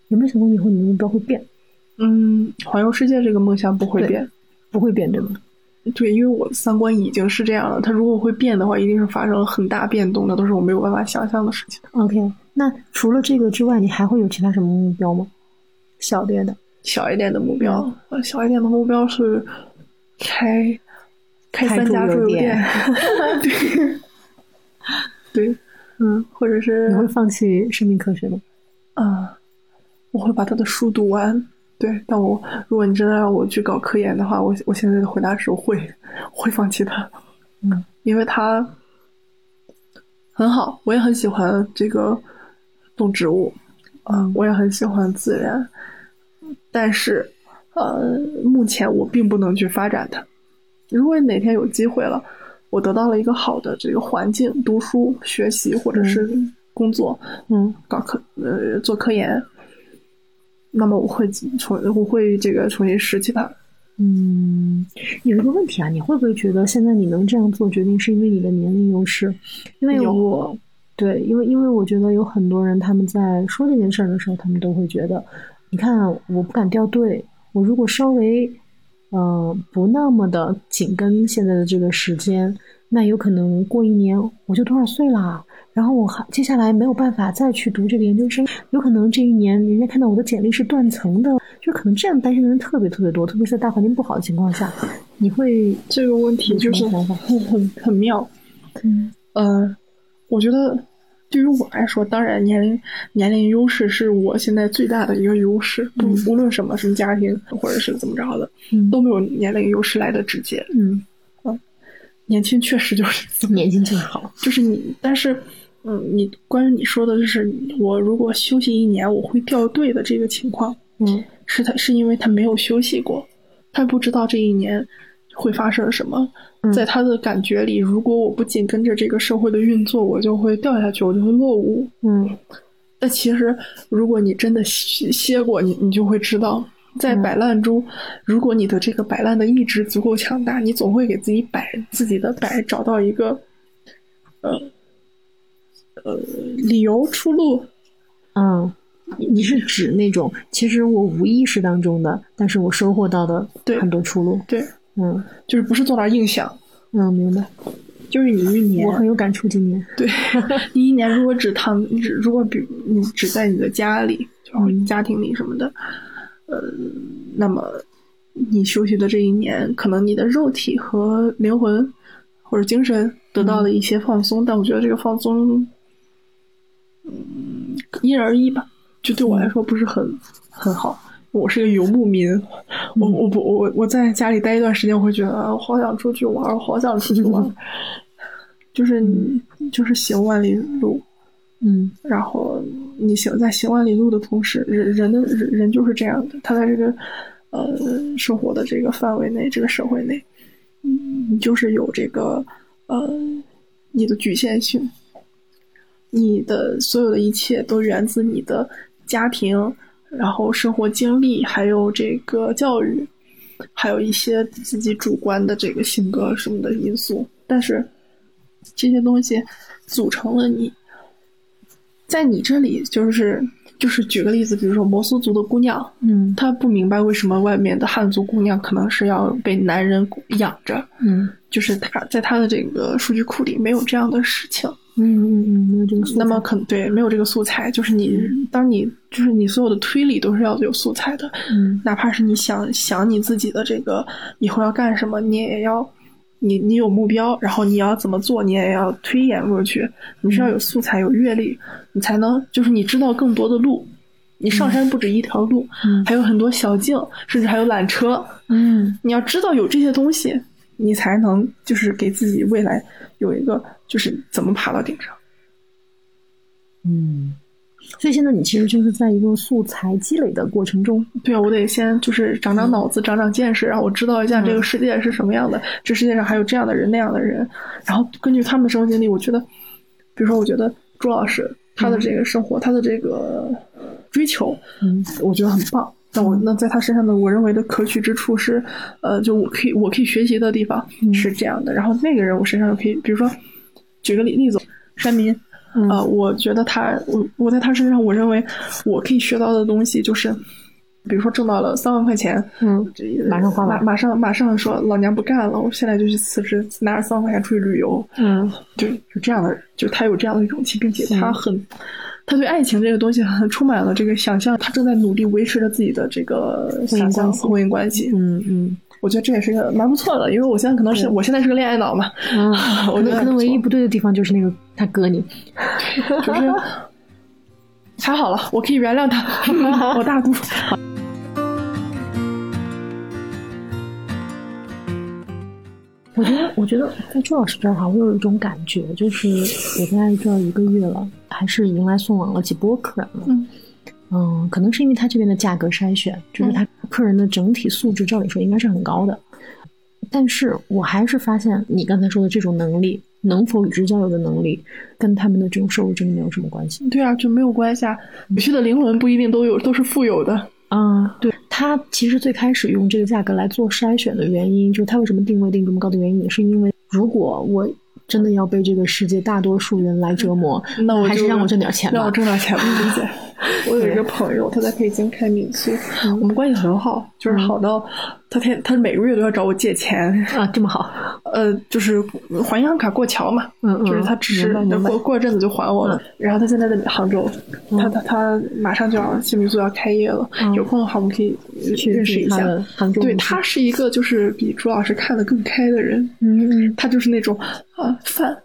Speaker 3: 有没有想过以后你的目标会变？
Speaker 2: 嗯，环游世界这个梦想不会变。
Speaker 3: 不会变，对吗？
Speaker 2: 对，因为我的三观已经是这样了，它如果会变的话，一定是发生了很大变动，那都是我没有办法想象的事情。
Speaker 3: OK，那除了这个之外，你还会有其他什么目标吗？小点的，
Speaker 2: 小一点的目标，呃小一点的目标是开开
Speaker 3: 开
Speaker 2: 三家
Speaker 3: 桌游
Speaker 2: 店
Speaker 3: 店，[laughs]
Speaker 2: 对对，嗯，或者是
Speaker 3: 你会放弃生命科学吗？
Speaker 2: 啊、我会把他的书读完。对，但我如果你真的让我去搞科研的话，我我现在的回答是我会会放弃它。
Speaker 3: 嗯，
Speaker 2: 因为它很好，我也很喜欢这个动植物，啊、
Speaker 3: 嗯
Speaker 2: 我也很喜欢自然，但是呃，目前我并不能去发展它。如果哪天有机会了，我得到了一个好的这个环境，读书、学习或者是工作，
Speaker 3: 嗯
Speaker 2: 搞科呃做科研，那么我会重我会这个重新拾起它。
Speaker 3: 嗯，有一个问题啊，你会不会觉得现在你能这样做决定，是因为你的年龄优势？因为
Speaker 2: 有
Speaker 3: 我对，因为因为我觉得有很多人他们在说这件事儿的时候，他们都会觉得，你看我不敢掉队，我如果稍微嗯，不那么的紧跟现在的这个时间，那有可能过一年我就多少岁了，然后我还接下来没有办法再去读这个研究生，有可能这一年人家看到我的简历是断层的，就可能这样担心的人特别特别多，特别是在大环境不好的情况下，你会
Speaker 2: 这个问题就是很很很妙。
Speaker 3: 嗯
Speaker 2: 呃，我觉得对于我来说，当然年龄年龄优势是我现在最大的一个优势，不
Speaker 3: 嗯
Speaker 2: 无论什么什么家庭或者是怎么着的，
Speaker 3: 嗯
Speaker 2: 都没有年龄优势来的直接。
Speaker 3: 嗯，
Speaker 2: 年轻确实就是
Speaker 3: 年轻就是好，[laughs]
Speaker 2: 就是你，但是，嗯，你关于你说的就是我如果休息一年我会掉队的这个情况，
Speaker 3: 嗯。
Speaker 2: 是他是因为他没有休息过，他不知道这一年会发生什么，
Speaker 3: 嗯。
Speaker 2: 在他的感觉里，如果我不紧跟着这个社会的运作，我就会掉下去，我就会落伍。
Speaker 3: 嗯。
Speaker 2: 但其实，如果你真的歇歇过，你你就会知道，在
Speaker 3: 嗯
Speaker 2: 摆烂中，如果你的这个摆烂的意志足够强大，你总会给自己摆自己的摆找到一个，呃，呃，理由出路。
Speaker 3: 嗯，你你是指那种其实我无意识当中的，但是我收获到的
Speaker 2: 对
Speaker 3: 很多出路。
Speaker 2: 对，
Speaker 3: 嗯
Speaker 2: 就是不是坐那儿硬想，
Speaker 3: 嗯，明白。
Speaker 2: 就是你一年
Speaker 3: 我很有感触，今年。
Speaker 2: 对，[laughs] 你一年如果只躺，只如果比你只在你的家里，就是
Speaker 3: 嗯
Speaker 2: 家庭里什么的，呃，那么你休息的这一年，可能你的肉体和灵魂或者精神得到了一些放松，但我觉得这个放松，嗯，因人而异吧。就对我来说不是很很好。我是个游牧民，我我不我我在家里待一段时间，我会觉得啊，我好想出去玩，我好想出去玩。[laughs] 就是你就是行万里路，
Speaker 3: 嗯
Speaker 2: 然后你行在行万里路的同时，人人的人人就是这样的，他在这个呃生活的这个范围内，这个社会内，嗯，你就是有这个呃你的局限性，你的所有的一切都源自你的家庭，然后生活经历，还有这个教育，还有一些自己主观的这个性格什么的因素，但是这些东西组成了你。在你这里，就是就是举个例子，比如说摩梭族的姑娘，
Speaker 3: 嗯
Speaker 2: 她不明白为什么外面的汉族姑娘可能是要被男人养着，
Speaker 3: 嗯
Speaker 2: 就是她在她的这个数据库里没有这样的事情。
Speaker 3: 嗯嗯嗯，没有这个素材。
Speaker 2: 那么可能对没有这个素材，就是你当你就是你所有的推理都是要有素材的，
Speaker 3: 嗯
Speaker 2: 哪怕是你想想你自己的这个以后要干什么，你也要你你有目标，然后你要怎么做，你也要推演过去。你是要有素材、有阅历，你才能就是你知道更多的路。你上山不止一条路，
Speaker 3: 嗯
Speaker 2: 还有很多小径，甚至还有缆车。
Speaker 3: 嗯
Speaker 2: 你要知道有这些东西，你才能就是给自己未来有一个就是怎么爬到顶上。
Speaker 3: 嗯，所以现在你其实就是在一个素材积累的过程中。
Speaker 2: 对啊，我得先就是长长脑子，长长见识，让我知道一下这个世界是什么样的，这世界上还有这样的人那样的人，然后根据他们的生活经历，我觉得，比如说，我觉得朱老师他的这个生活，他的这个追求，
Speaker 3: 嗯
Speaker 2: 我觉得很棒。那我那在他身上的我认为的可取之处是，呃，就我可以我可以学习的地方
Speaker 3: 嗯。
Speaker 2: 是这样的。然后那个人我身上可以，比如说举个例例子，山民，
Speaker 3: 嗯。
Speaker 2: 呃，我觉得他我我在他身上，我认为我可以学到的东西就是，比如说挣到了三万块钱，
Speaker 3: 嗯
Speaker 2: 这
Speaker 3: 马上花完
Speaker 2: 马马上马上说老娘不干了，我现在就去辞职，拿着三万块钱出去旅游，
Speaker 3: 嗯。
Speaker 2: 就就这样的，就他有这样的勇气，并且他很，他对爱情这个东西很充满了这个想象，他正在努力维持着自己的这个
Speaker 3: 婚姻
Speaker 2: 想象
Speaker 3: 关系
Speaker 2: 婚姻关系。
Speaker 3: 嗯嗯
Speaker 2: 我觉得这也是个蛮不错的，因为我现在可能是我现在是个恋爱脑嘛，
Speaker 3: 啊，[laughs]
Speaker 2: 我觉得
Speaker 3: 可能唯一
Speaker 2: 不
Speaker 3: 对的地方就是那个他哥你。[laughs] [laughs]
Speaker 2: 就是还好了，我可以原谅他，我大度。
Speaker 3: 我觉得，我觉得在朱老师这儿哈，我有一种感觉，就是我在这儿一个月了，还是迎来送往了几波客人了。
Speaker 2: 嗯
Speaker 3: 嗯，可能是因为他这边的价格筛选，就是他客人的整体素质，照理说应该是很高的。但是我还是发现，你刚才说的这种能力，能否与之交流的能力，跟他们的这种收入真的没有什么关系。
Speaker 2: 对啊，就没有关系啊。有些的灵魂不一定都有，都是富有的。
Speaker 3: 啊，对他其实最开始用这个价格来做筛选的原因，就是他为什么定位定这么高的原因，也是因为如果我真的要被这个世界大多数人来折磨，
Speaker 2: 那我
Speaker 3: 还是让我挣点钱吧
Speaker 2: 让我。挣点钱，我理解。[laughs] [laughs] 我有一个朋友，他在北京开民宿，我们关系很好，就是好到他天他每个月都要找我借钱
Speaker 3: 啊，这么好。
Speaker 2: 呃，就是还银行卡过桥嘛，
Speaker 3: 嗯嗯，
Speaker 2: 就是他只是过过阵子就还我了。然后他现在在杭州，他他他马上就要新民宿要开业了，有空的话我们可以去认识一下。
Speaker 3: 杭州，
Speaker 2: 对他是一个就是比朱老师看得更开的人，
Speaker 3: 嗯，
Speaker 2: 他就是那种啊饭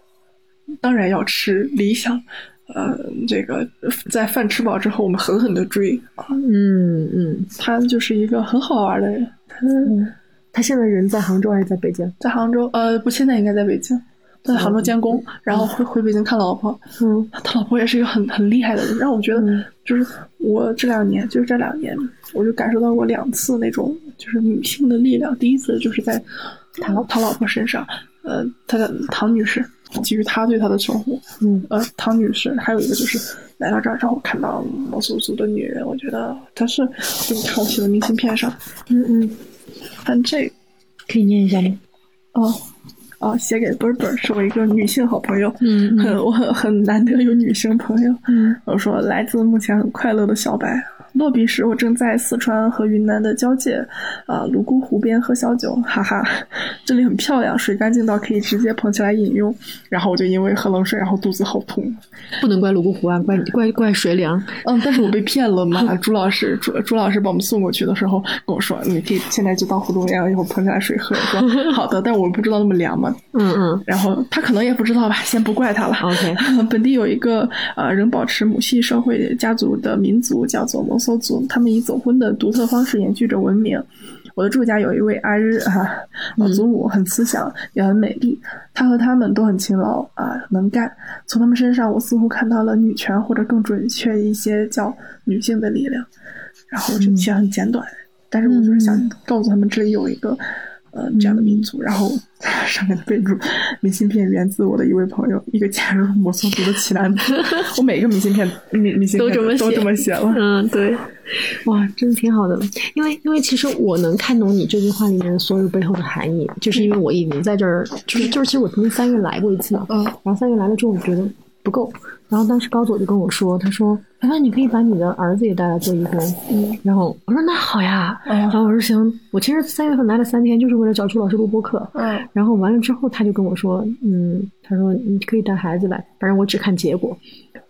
Speaker 2: 当然要吃，理想。呃，这个在饭吃饱之后，我们狠狠的追
Speaker 3: 啊！嗯嗯，
Speaker 2: 他就是一个很好玩的人。他
Speaker 3: 他现在人在杭州还是在北京？
Speaker 2: 在杭州，呃，不，现在应该在北京，在杭州监工，然后回回北京看老婆。
Speaker 3: 嗯，[laughs]
Speaker 2: 他老婆也是一个很很厉害的人，让我觉得，就是我这两年，就是这两年，我就感受到过两次那种就是女性的力量。第一次就是在他他老婆身上，呃，他的唐女士。基于他对她的称呼，
Speaker 3: 嗯，
Speaker 2: 呃，唐女士，还有一个就是来到这儿之后看到毛素素的女人，我觉得她是给你抄起了明信片上，
Speaker 3: 嗯嗯，
Speaker 2: 但这
Speaker 3: 可以念一下吗？
Speaker 2: 哦，哦，写给 Berber 是我一个女性好朋友，
Speaker 3: 嗯。
Speaker 2: 很我很很难得有女性朋友，
Speaker 3: 嗯，
Speaker 2: 我说来自目前很快乐的小白。落笔时，我正在四川和云南的交界，啊，泸沽湖边喝小酒，哈哈，这里很漂亮，水干净到可以直接捧起来饮用。然后我就因为喝冷水，然后肚子好痛。
Speaker 3: 不能怪泸沽湖啊，怪怪怪水凉。
Speaker 2: 嗯，但是我被骗了嘛。[laughs] 朱老师，朱朱老师把我们送过去的时候跟我说，你可以现在就到湖中央，一会儿捧起来水喝。我说 [laughs] 好的，但我不知道那么凉嘛。
Speaker 3: 嗯嗯。
Speaker 2: 然后他可能也不知道吧，先不怪他了。
Speaker 3: OK。[laughs]
Speaker 2: 本地有一个呃仍保持母系社会家族的民族，叫做蒙。搜族，他们以走婚的独特方式延续着文明。我的住家有一位阿日啊老祖母，很慈祥也很美丽。她和他们都很勤劳啊，能干。从他们身上，我似乎看到了女权，或者更准确一些叫女性的力量。然后这些很简短，但是我就是想告诉他们，这里有一个。呃，这样的民族，然后 [laughs] 上面的备注，明信片源自我的一位朋友，一个加入摩梭族的奇男子。[laughs] 我每个明信片明明信片
Speaker 3: 都这么
Speaker 2: 都这么写了。
Speaker 3: 嗯，对，哇，真的挺好的。因为因为其实我能看懂你这句话里面所有背后的含义，就是因为我已经在这儿，就是就是，其实我曾经三月来过一次嘛，
Speaker 2: 嗯，
Speaker 3: 然后三月来了之后，我觉得不够。然后当时高总就跟我说：“他说，凡凡，你可以把你的儿子也带来做义工。”
Speaker 2: 嗯，
Speaker 3: 然后我说：“那好呀。”然后我说：“行。”我其实三月份来了三天，就是为了找朱老师录播课。
Speaker 2: 嗯，
Speaker 3: 然后完了之后，他就跟我说：“嗯，他说你可以带孩子来，反正我只看结果。”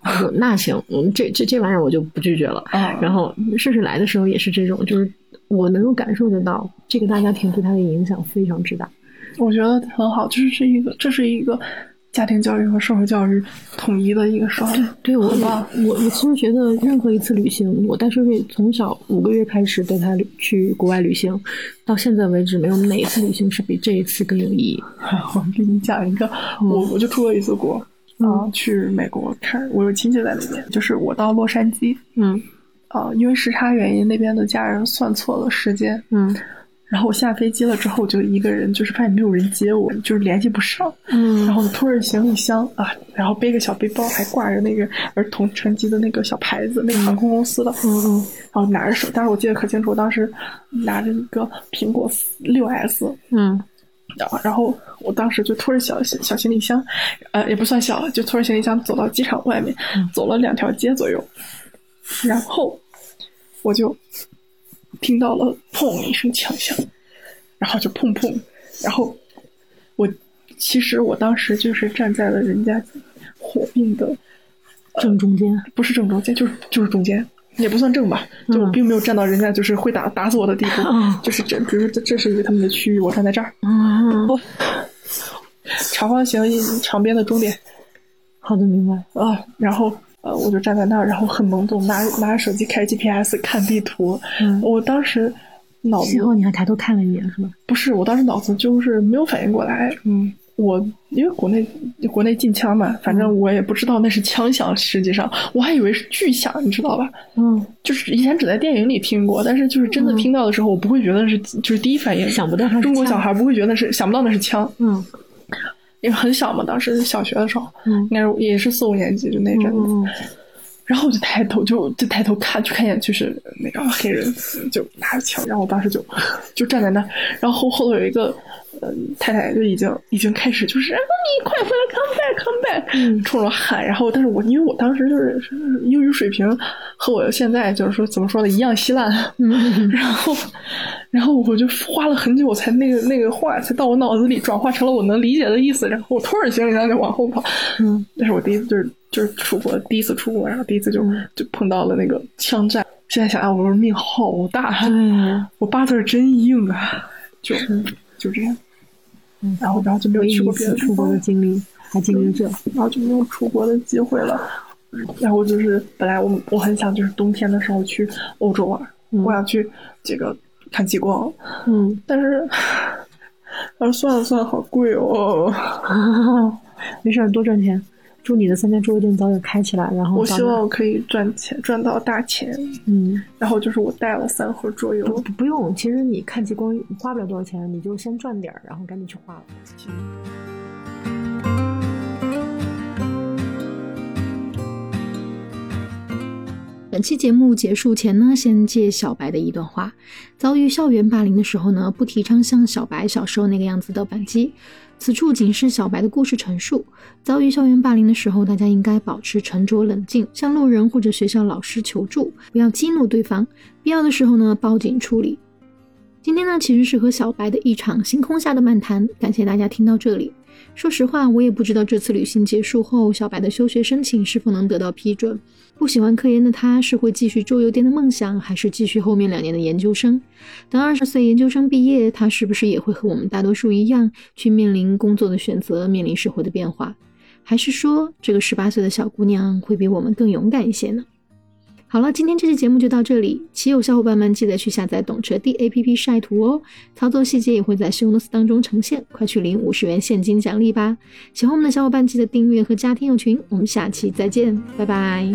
Speaker 3: 我说：“那行，嗯，这这这玩意儿我就不拒绝了。”然后顺顺来的时候也是这种，就是我能够感受得到这个大家庭对他的影响非常之大。
Speaker 2: 我觉得很好，就是这一个，这是一个。家庭教育和社会教育统一的一个双，
Speaker 3: 对我吧我我其实觉得任何一次旅行，我带顺顺从小五个月开始带他去国外旅行，到现在为止没有哪一次旅行是比这一次更有意义。[laughs]
Speaker 2: 我给你讲一个，我我就出过一次国啊，去美国看，我有亲戚在那边，就是我到洛杉矶，
Speaker 3: 嗯，
Speaker 2: 啊，因为时差原因，那边的家人算错了时间，
Speaker 3: 嗯。
Speaker 2: 然后我下飞机了之后，就一个人，就是发现没有人接我，就是联系不上。
Speaker 3: 嗯，
Speaker 2: 然后拖着行李箱啊，然后背个小背包，还挂着那个儿童乘机的那个小牌子，那个航空公司的。
Speaker 3: 嗯嗯。
Speaker 2: 然后拿着手，当时我记得可清楚，我当时拿着一个苹果六 S。
Speaker 3: 嗯。
Speaker 2: 然后，然后我当时就拖着小小行李箱，呃，也不算小，就拖着行李箱走到机场外面，走了两条街左右，然后我就。听到了砰一声枪响，然后就砰砰，然后我其实我当时就是站在了人家火并的
Speaker 3: 正中间，
Speaker 2: 不是正中间，就是就是中间，也不算正吧，就我并没有站到人家就是会打打死我的地步，就是这，比如说这这是一个他们的区域，我站在这儿，我长方形长边的终点，
Speaker 3: 好的明白。
Speaker 2: 啊，然后。呃，我就站在那儿，然后很懵懂，拿 [laughs] 拿着手机开 GPS 看地图。
Speaker 3: 嗯，
Speaker 2: 我当时脑子，
Speaker 3: 然后你还抬头看了一眼，是吧？
Speaker 2: 不是，我当时脑子就是没有反应过来。
Speaker 3: 嗯，
Speaker 2: 我因为国内国内禁枪嘛，反正我也不知道那是枪响，实际上我还以为是巨响，你知道吧？
Speaker 3: 嗯，
Speaker 2: 就是以前只在电影里听过，但是就是真的听到的时候，我不会觉得是，就是第一反应
Speaker 3: 想不到
Speaker 2: 中国小孩不会觉得是想不到那是枪。
Speaker 3: 嗯。
Speaker 2: 因为很小嘛，当时小学的时候，
Speaker 3: 嗯，
Speaker 2: 应该也是四五年级就那阵子，然后我就抬头就就抬头看，就看见就是那个黑人就拿着枪，然后我当时就就站在那，然后后后头有一个呃太太就已经已经开始就是，然后你快回来，come back，come back，冲着喊，然后但是我因为我当时就是英语水平和我现在就是说怎么说呢一样稀烂，[laughs] 然后然后我就花了很久才那个那个话才到我脑子里转化成了我能理解的意思，然后我拖着行李箱就往后跑，
Speaker 3: 嗯，
Speaker 2: 那是我第一次就是。就是出国第一次出国，然后第一次就就碰到了那个枪战。现在想想，我说命好大，我八字真硬啊，就就这样。然后然后就没有去过别的
Speaker 3: 出国的经历，还经历这，
Speaker 2: 然后就没有出国的机会了。然后就是本来我我很想就是冬天的时候去欧洲玩，我想去这个看极光，
Speaker 3: 嗯，[laughs]
Speaker 2: 但是，啊算了算了，好贵哦。[laughs]
Speaker 3: 没事，多赚钱。祝你的三家桌游店早点开起来，然后
Speaker 2: 我希望我可以赚钱，赚到大钱。
Speaker 3: 嗯，
Speaker 2: 然后就是我带了三盒桌游，
Speaker 3: 不不用，其实你看极光花不了多少钱，你就先赚点儿，然后赶紧去花了。
Speaker 1: 本期节目结束前呢，先借小白的一段话：遭遇校园霸凌的时候呢，不提倡像小白小时候那个样子的反击。此处仅是小白的故事陈述。遭遇校园霸凌的时候，大家应该保持沉着冷静，向路人或者学校老师求助，不要激怒对方。必要的时候呢，报警处理。今天呢，其实是和小白的一场星空下的漫谈。感谢大家听到这里。说实话，我也不知道这次旅行结束后，小白的休学申请是否能得到批准。不喜欢科研的他，是会继续周游店的梦想，还是继续后面两年的研究生？等二十岁研究生毕业，他是不是也会和我们大多数一样，去面临工作的选择，面临社会的变化？还是说，这个十八岁的小姑娘会比我们更勇敢一些呢？好了，今天这期节目就到这里。骑友小伙伴们记得去下载懂车帝 APP 晒图哦，操作细节也会在 show notes 当中呈现，快去领五十元现金奖励吧！喜欢我们的小伙伴记得订阅和加听友群，我们下期再见，拜拜。